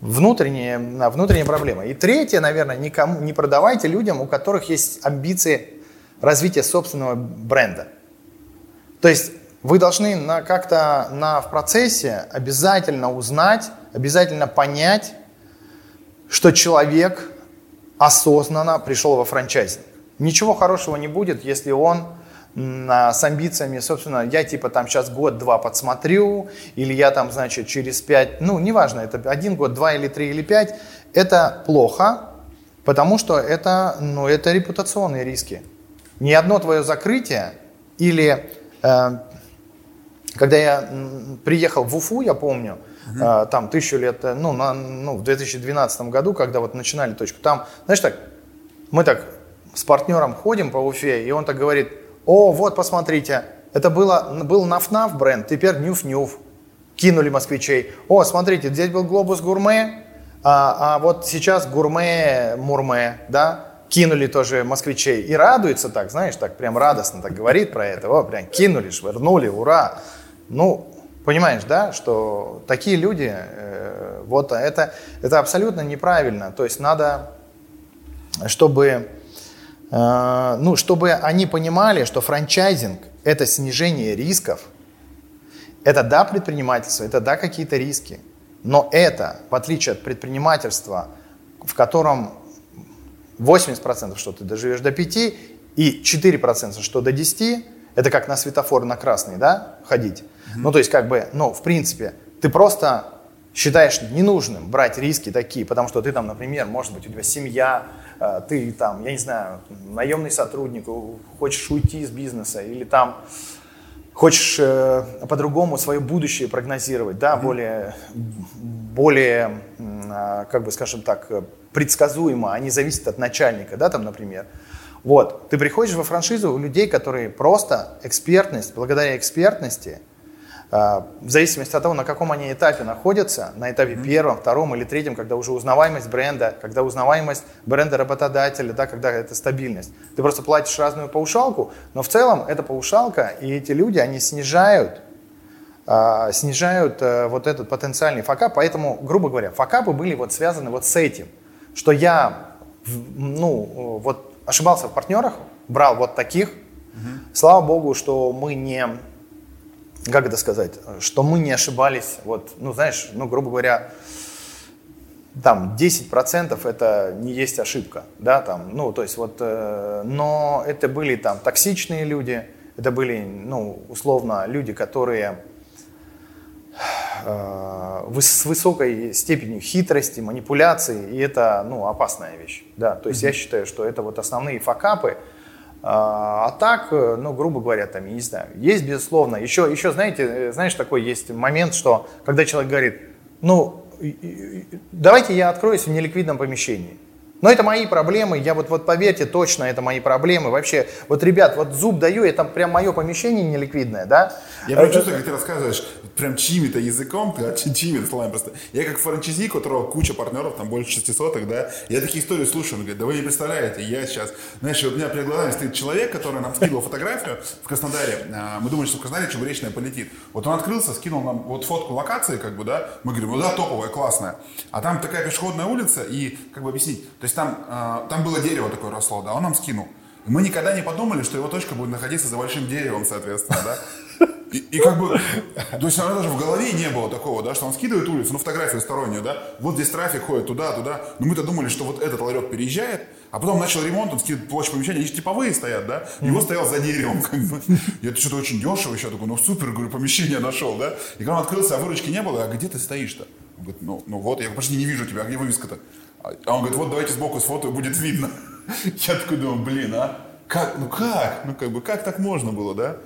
внутренняя, внутренняя проблема. И третье, наверное, никому не продавайте людям, у которых есть амбиции развития собственного бренда. То есть вы должны на, как-то на, в процессе обязательно узнать, обязательно понять, что человек осознанно пришел во франчайзинг. Ничего хорошего не будет, если он с амбициями, собственно, я типа там сейчас год-два подсмотрю, или я там, значит, через пять, ну, неважно, это один год, два или три или пять, это плохо, потому что это, ну, это репутационные риски. Ни одно твое закрытие или э, когда я приехал в Уфу, я помню, угу. там тысячу лет, э, ну, на, ну, в 2012 году, когда вот начинали точку, там, знаешь так, мы так с партнером ходим по Уфе, и он так говорит, о, вот, посмотрите, это было, был наф-наф бренд, теперь нюф-нюф. Кинули москвичей. О, смотрите, здесь был глобус гурме, а, а вот сейчас гурме-мурме, да? кинули тоже москвичей и радуется так, знаешь, так прям радостно так говорит про это, о, прям кинули, швырнули, ура. Ну, понимаешь, да, что такие люди, э, вот это, это абсолютно неправильно. То есть надо, чтобы, ну, чтобы они понимали, что франчайзинг – это снижение рисков, это да предпринимательство, это да какие-то риски, но это, в отличие от предпринимательства, в котором 80% что ты доживешь до 5 и 4% что до 10, это как на светофор на красный, да, ходить. Mm-hmm. Ну, то есть, как бы, ну, в принципе, ты просто считаешь ненужным брать риски такие, потому что ты там, например, может быть, у тебя семья, ты там, я не знаю, наемный сотрудник, хочешь уйти из бизнеса или там хочешь э, по-другому свое будущее прогнозировать, да, mm-hmm. более, более, э, как бы, скажем так, предсказуемо, они зависят от начальника, да, там, например. Вот, ты приходишь во франшизу у людей, которые просто экспертность, благодаря экспертности, э, в зависимости от того, на каком они этапе находятся, на этапе mm-hmm. первом, втором или третьем, когда уже узнаваемость бренда, когда узнаваемость бренда работодателя, да, когда это стабильность. Ты просто платишь разную паушалку, но в целом эта паушалка и эти люди, они снижают э, снижают э, вот этот потенциальный факап, поэтому, грубо говоря, факапы были вот связаны вот с этим – что я, ну, вот ошибался в партнерах, брал вот таких. Угу. Слава богу, что мы не, как это сказать, что мы не ошибались, вот, ну, знаешь, ну, грубо говоря, там 10% это не есть ошибка, да, там, ну, то есть вот, э, но это были там токсичные люди, это были, ну, условно, люди, которые Э, с высокой степенью хитрости, манипуляции, и это ну, опасная вещь. Да? То есть mm-hmm. я считаю, что это вот основные факапы. А, а так, э, ну, грубо говоря, там, я не знаю, есть, безусловно. Еще, еще знаете, э, знаешь, такой есть момент, что когда человек говорит, ну, давайте я откроюсь в неликвидном помещении. Но это мои проблемы, я вот, вот поверьте, точно это мои проблемы. Вообще, вот, ребят, вот зуб даю, это прям мое помещение неликвидное, да? Я прям чувствую, как ты рассказываешь, прям чьими-то языком, ты, чьими-то словами просто. Я как франчайзи, у которого куча партнеров, там больше 600, да, я такие истории слушаю, он говорит, да вы не представляете, я сейчас, знаешь, у меня перед глазами стоит человек, который нам скидывал фотографию в Краснодаре, а, мы думали, что в Краснодаре Чебуречная полетит. Вот он открылся, скинул нам вот фотку локации, как бы, да, мы говорим, ну да, топовая, классная. А там такая пешеходная улица, и, как бы объяснить, то есть там, а, там было дерево такое росло, да, он нам скинул. Мы никогда не подумали, что его точка будет находиться за большим деревом, соответственно, да. И, и как бы, то есть она даже в голове не было такого, да, что он скидывает улицу, ну фотографию стороннюю, да, вот здесь трафик ходит туда, туда. Но мы-то думали, что вот этот ларек переезжает, а потом начал ремонт, он скидывает площадь помещения, они же типовые стоят, да, вот стоял за деревом, как бы. Это что-то очень дешево еще, такой, ну супер, говорю, помещение нашел, да. И когда он открылся, а выручки не было, а где ты стоишь-то? Он говорит, ну, ну вот, я почти не вижу тебя, а где вывеска-то? А он говорит, вот давайте сбоку сфотою, будет видно. Я такой думаю, блин, а? Как, ну как, ну как бы, как так можно было, да?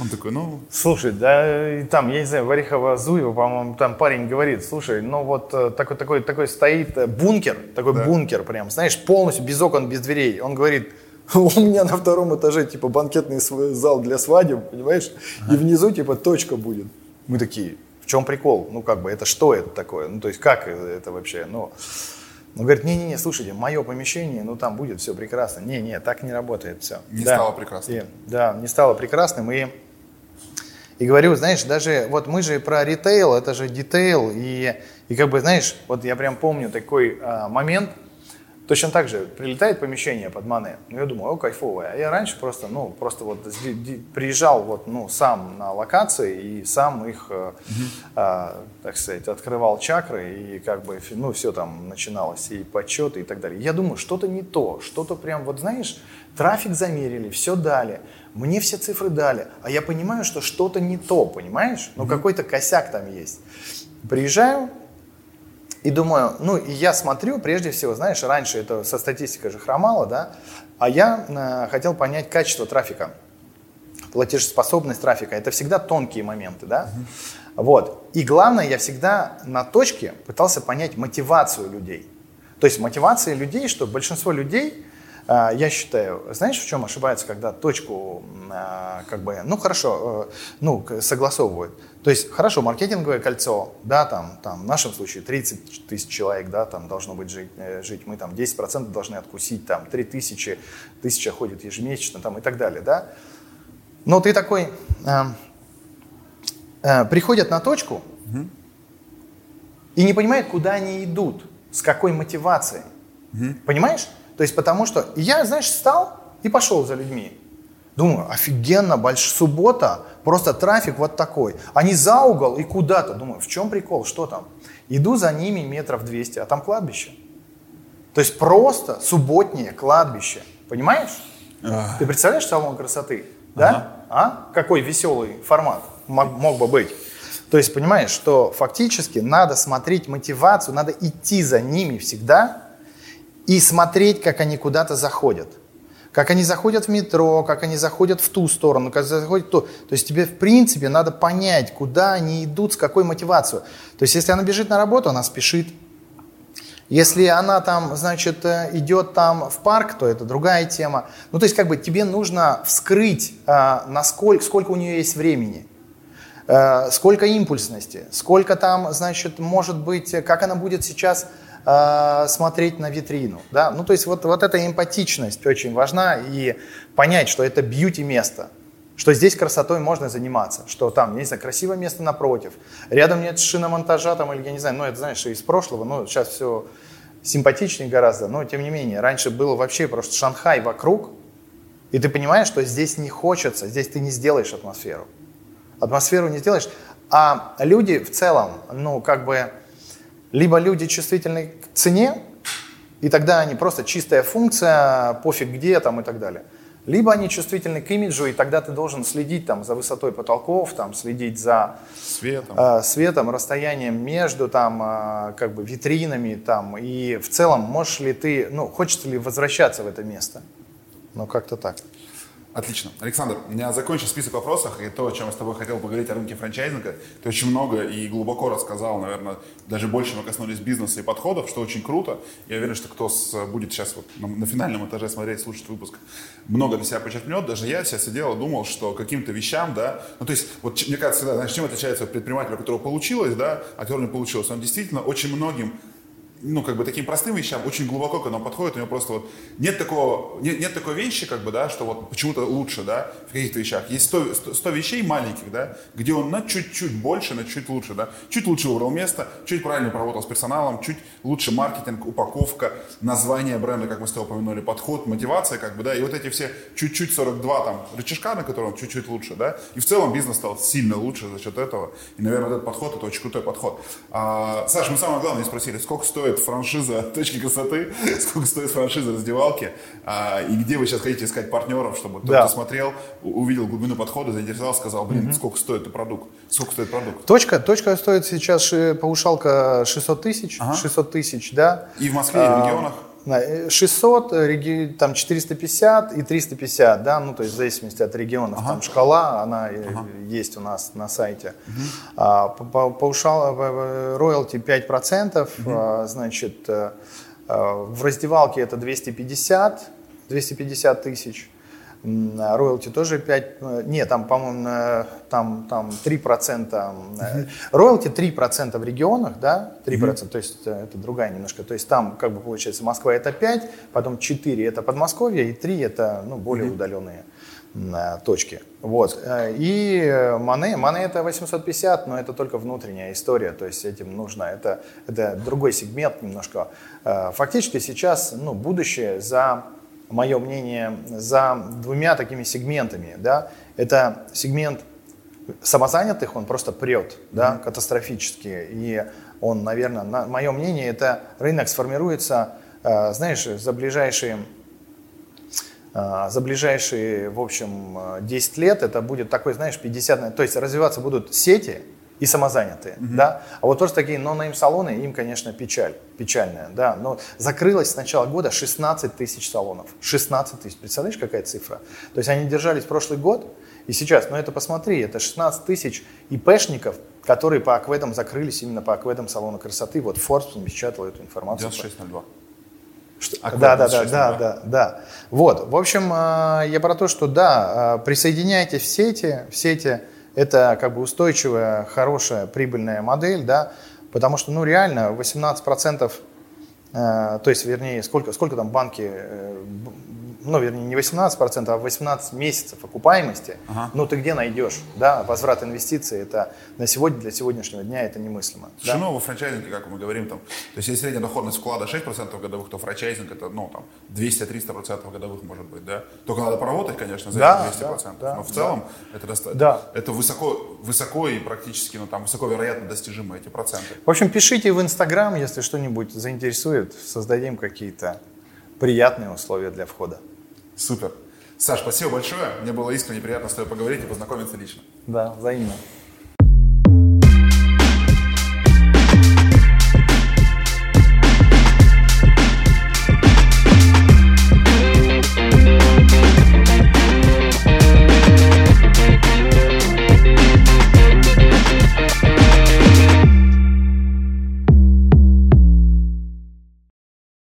Он такой, ну... Слушай, да, и там, я не знаю, Варихова Зуева, по-моему, там парень говорит, слушай, ну вот э, такой, такой, такой стоит э, бункер, такой да. бункер прям, знаешь, полностью без окон, без дверей. Он говорит, у меня на втором этаже, типа, банкетный зал для свадеб, понимаешь? Ага. И внизу, типа, точка будет. Мы такие, в чем прикол? Ну, как бы, это что это такое? Ну, то есть, как это вообще? Ну, он говорит, не-не-не, слушайте, мое помещение, ну там будет все прекрасно. Не-не, так не работает все. Не да. стало прекрасным. И, да, не стало прекрасным. И, и говорю, знаешь, даже вот мы же про ритейл, это же детейл. И, и как бы, знаешь, вот я прям помню такой а, момент – Точно так же прилетает помещение под Мане. Ну, я думаю, о, кайфовое. А я раньше просто, ну, просто вот приезжал вот, ну, сам на локации и сам их, mm-hmm. а, так сказать, открывал чакры и как бы, ну, все там начиналось, и подсчеты и так далее. Я думаю, что-то не то, что-то прям, вот знаешь, трафик замерили, все дали, мне все цифры дали, а я понимаю, что что-то не то, понимаешь? Ну, mm-hmm. какой-то косяк там есть. Приезжаю, и думаю, ну, я смотрю, прежде всего, знаешь, раньше это со статистикой же хромало, да, а я э, хотел понять качество трафика, платежеспособность трафика. Это всегда тонкие моменты, да. Вот. И главное, я всегда на точке пытался понять мотивацию людей. То есть мотивация людей, что большинство людей я считаю, знаешь, в чем ошибается, когда точку, а, как бы, ну хорошо, э, ну согласовывают. То есть, хорошо, маркетинговое кольцо, да, там, там, в нашем случае 30 тысяч человек, да, там должно быть жить, э, жить, мы там 10% должны откусить, там, 3 тысячи, тысяча ходит ежемесячно, там, и так далее, да. Но ты такой, э, э, приходят на точку угу. и не понимают, куда они идут, с какой мотивацией, угу. понимаешь? То есть потому что я, знаешь, встал и пошел за людьми. Думаю, офигенно, большая суббота, просто трафик вот такой. Они за угол и куда-то. Думаю, в чем прикол, что там? Иду за ними метров 200, а там кладбище. То есть просто субботнее кладбище. Понимаешь? Ах. Ты представляешь салон красоты? Да? Ага. А? Какой веселый формат мог, мог бы быть. То есть понимаешь, что фактически надо смотреть мотивацию, надо идти за ними всегда и смотреть, как они куда-то заходят. Как они заходят в метро, как они заходят в ту сторону, как заходят в ту. То есть тебе, в принципе, надо понять, куда они идут, с какой мотивацией. То есть если она бежит на работу, она спешит. Если она там, значит, э, идет там в парк, то это другая тема. Ну, то есть, как бы тебе нужно вскрыть, а, насколько, сколько у нее есть времени, а, сколько импульсности, сколько там, значит, может быть, как она будет сейчас э, смотреть на витрину. Да? Ну, то есть вот, вот эта эмпатичность очень важна и понять, что это бьюти-место, что здесь красотой можно заниматься, что там, не знаю, красивое место напротив, рядом нет шиномонтажа там, или я не знаю, ну это, знаешь, из прошлого, ну сейчас все симпатичнее гораздо, но тем не менее, раньше было вообще просто Шанхай вокруг, и ты понимаешь, что здесь не хочется, здесь ты не сделаешь атмосферу. Атмосферу не сделаешь, а люди в целом, ну, как бы, либо люди чувствительны к цене, и тогда они просто чистая функция, пофиг где там и так далее. Либо они чувствительны к имиджу, и тогда ты должен следить там, за высотой потолков, там, следить за светом, э, светом расстоянием между там, э, как бы витринами. Там, и в целом, можешь ли ты, ну, хочется ли возвращаться в это место? Ну, как-то так. Отлично. Александр, у меня закончен список вопросов, и то, о чем я с тобой хотел поговорить о рынке франчайзинга, ты очень много и глубоко рассказал, наверное, даже больше мы коснулись бизнеса и подходов, что очень круто. Я уверен, что кто с, будет сейчас вот на, на финальном этаже смотреть, слушать выпуск, много для себя подчеркнет. Даже я сейчас сидел и думал, что каким-то вещам, да, ну то есть, вот мне кажется, да, знаешь, чем отличается предприниматель, у которого получилось, да, а который не получилось? Он действительно очень многим ну, как бы таким простым вещам очень глубоко к нам подходит, у него просто вот нет такого, нет, нет такой вещи, как бы, да, что вот почему-то лучше, да, в каких-то вещах. Есть 100, 100, 100 вещей маленьких, да, где он на чуть-чуть больше, на чуть лучше, да, чуть лучше выбрал место, чуть правильно поработал с персоналом, чуть лучше маркетинг, упаковка, название бренда, как мы с тобой упомянули, подход, мотивация, как бы, да, и вот эти все чуть-чуть 42 там рычажка, на котором чуть-чуть лучше, да, и в целом бизнес стал сильно лучше за счет этого, и, наверное, этот подход, это очень крутой подход. А, Саша, мы самое главное спросили, сколько стоит стоит франшиза точки красоты, сколько стоит франшиза раздевалки, а, и где вы сейчас хотите искать партнеров, чтобы тот, да. смотрел, увидел глубину подхода, заинтересовался, сказал, блин, mm сколько стоит продукт, сколько стоит продукт. Точка, точка стоит сейчас паушалка 600 тысяч, ага. 600 тысяч, да. И в Москве, и в а, регионах? 600, э, там 450 и 350, да, ну то есть в зависимости от регионов, ага. там шкала, она ага. есть у нас на сайте. Угу. А, паушал, роялти 5%, угу. а, значит, э, а, в раздевалке это 250, 250 тысяч. Роялти тоже 5, э, нет, там, по-моему, там, там 3%, роялти 3% в регионах, да, 3%, mm-hmm. то есть э, это другая немножко, то есть там, как бы получается, Москва это 5, потом 4 это Подмосковье, и 3 это, ну, более mm-hmm. удаленные точки. Вот. Э, и Мане, Мане это 850, но это только внутренняя история, то есть этим нужно, это, это другой сегмент немножко. Фактически сейчас, ну, будущее за мое мнение, за двумя такими сегментами. Да? Это сегмент самозанятых, он просто прет да, катастрофически. И он, наверное, на мое мнение, это рынок сформируется, э, знаешь, за ближайшие э, за ближайшие, в общем, 10 лет это будет такой, знаешь, 50, то есть развиваться будут сети, и самозанятые, угу. да. А вот просто такие но-нейм салоны, им, конечно, печаль, печальная, да. Но закрылось с начала года 16 тысяч салонов, 16 тысяч, представляешь, какая цифра? То есть они держались прошлый год, и сейчас, ну это посмотри, это 16 тысяч ИПшников, которые по акведам закрылись именно по акведам салона красоты. Вот Forbes напечатал эту информацию. 9602. Что? А Да, да, да, 6 да, да, да. Вот, в общем, э, я про то, что да, э, присоединяйтесь в сети, в сети это как бы устойчивая, хорошая, прибыльная модель, да, потому что, ну, реально, 18%, э, то есть, вернее, сколько, сколько там банки, э, ну, вернее, не 18%, а 18 месяцев окупаемости, Ага. ну, ты где найдешь, да, возврат инвестиций, это на сегодня, для сегодняшнего дня это немыслимо. да. Слушай, ну, во франчайзинге, как мы говорим, там, то есть, если средняя доходность вклада 6% годовых, то франчайзинг это, ну, там, 200-300% годовых может быть, да? Только надо поработать, конечно, за Да, эти 200%. да, но в да. целом это, доста- Да. это высоко, высоко и практически, ну, там, высоко вероятно достижимы эти проценты. В общем, пишите в Инстаграм, если что-нибудь заинтересует, создадим какие-то приятные условия для входа. Супер. Саш, спасибо большое. Мне было искренне приятно с тобой поговорить и познакомиться лично. Да, взаимно.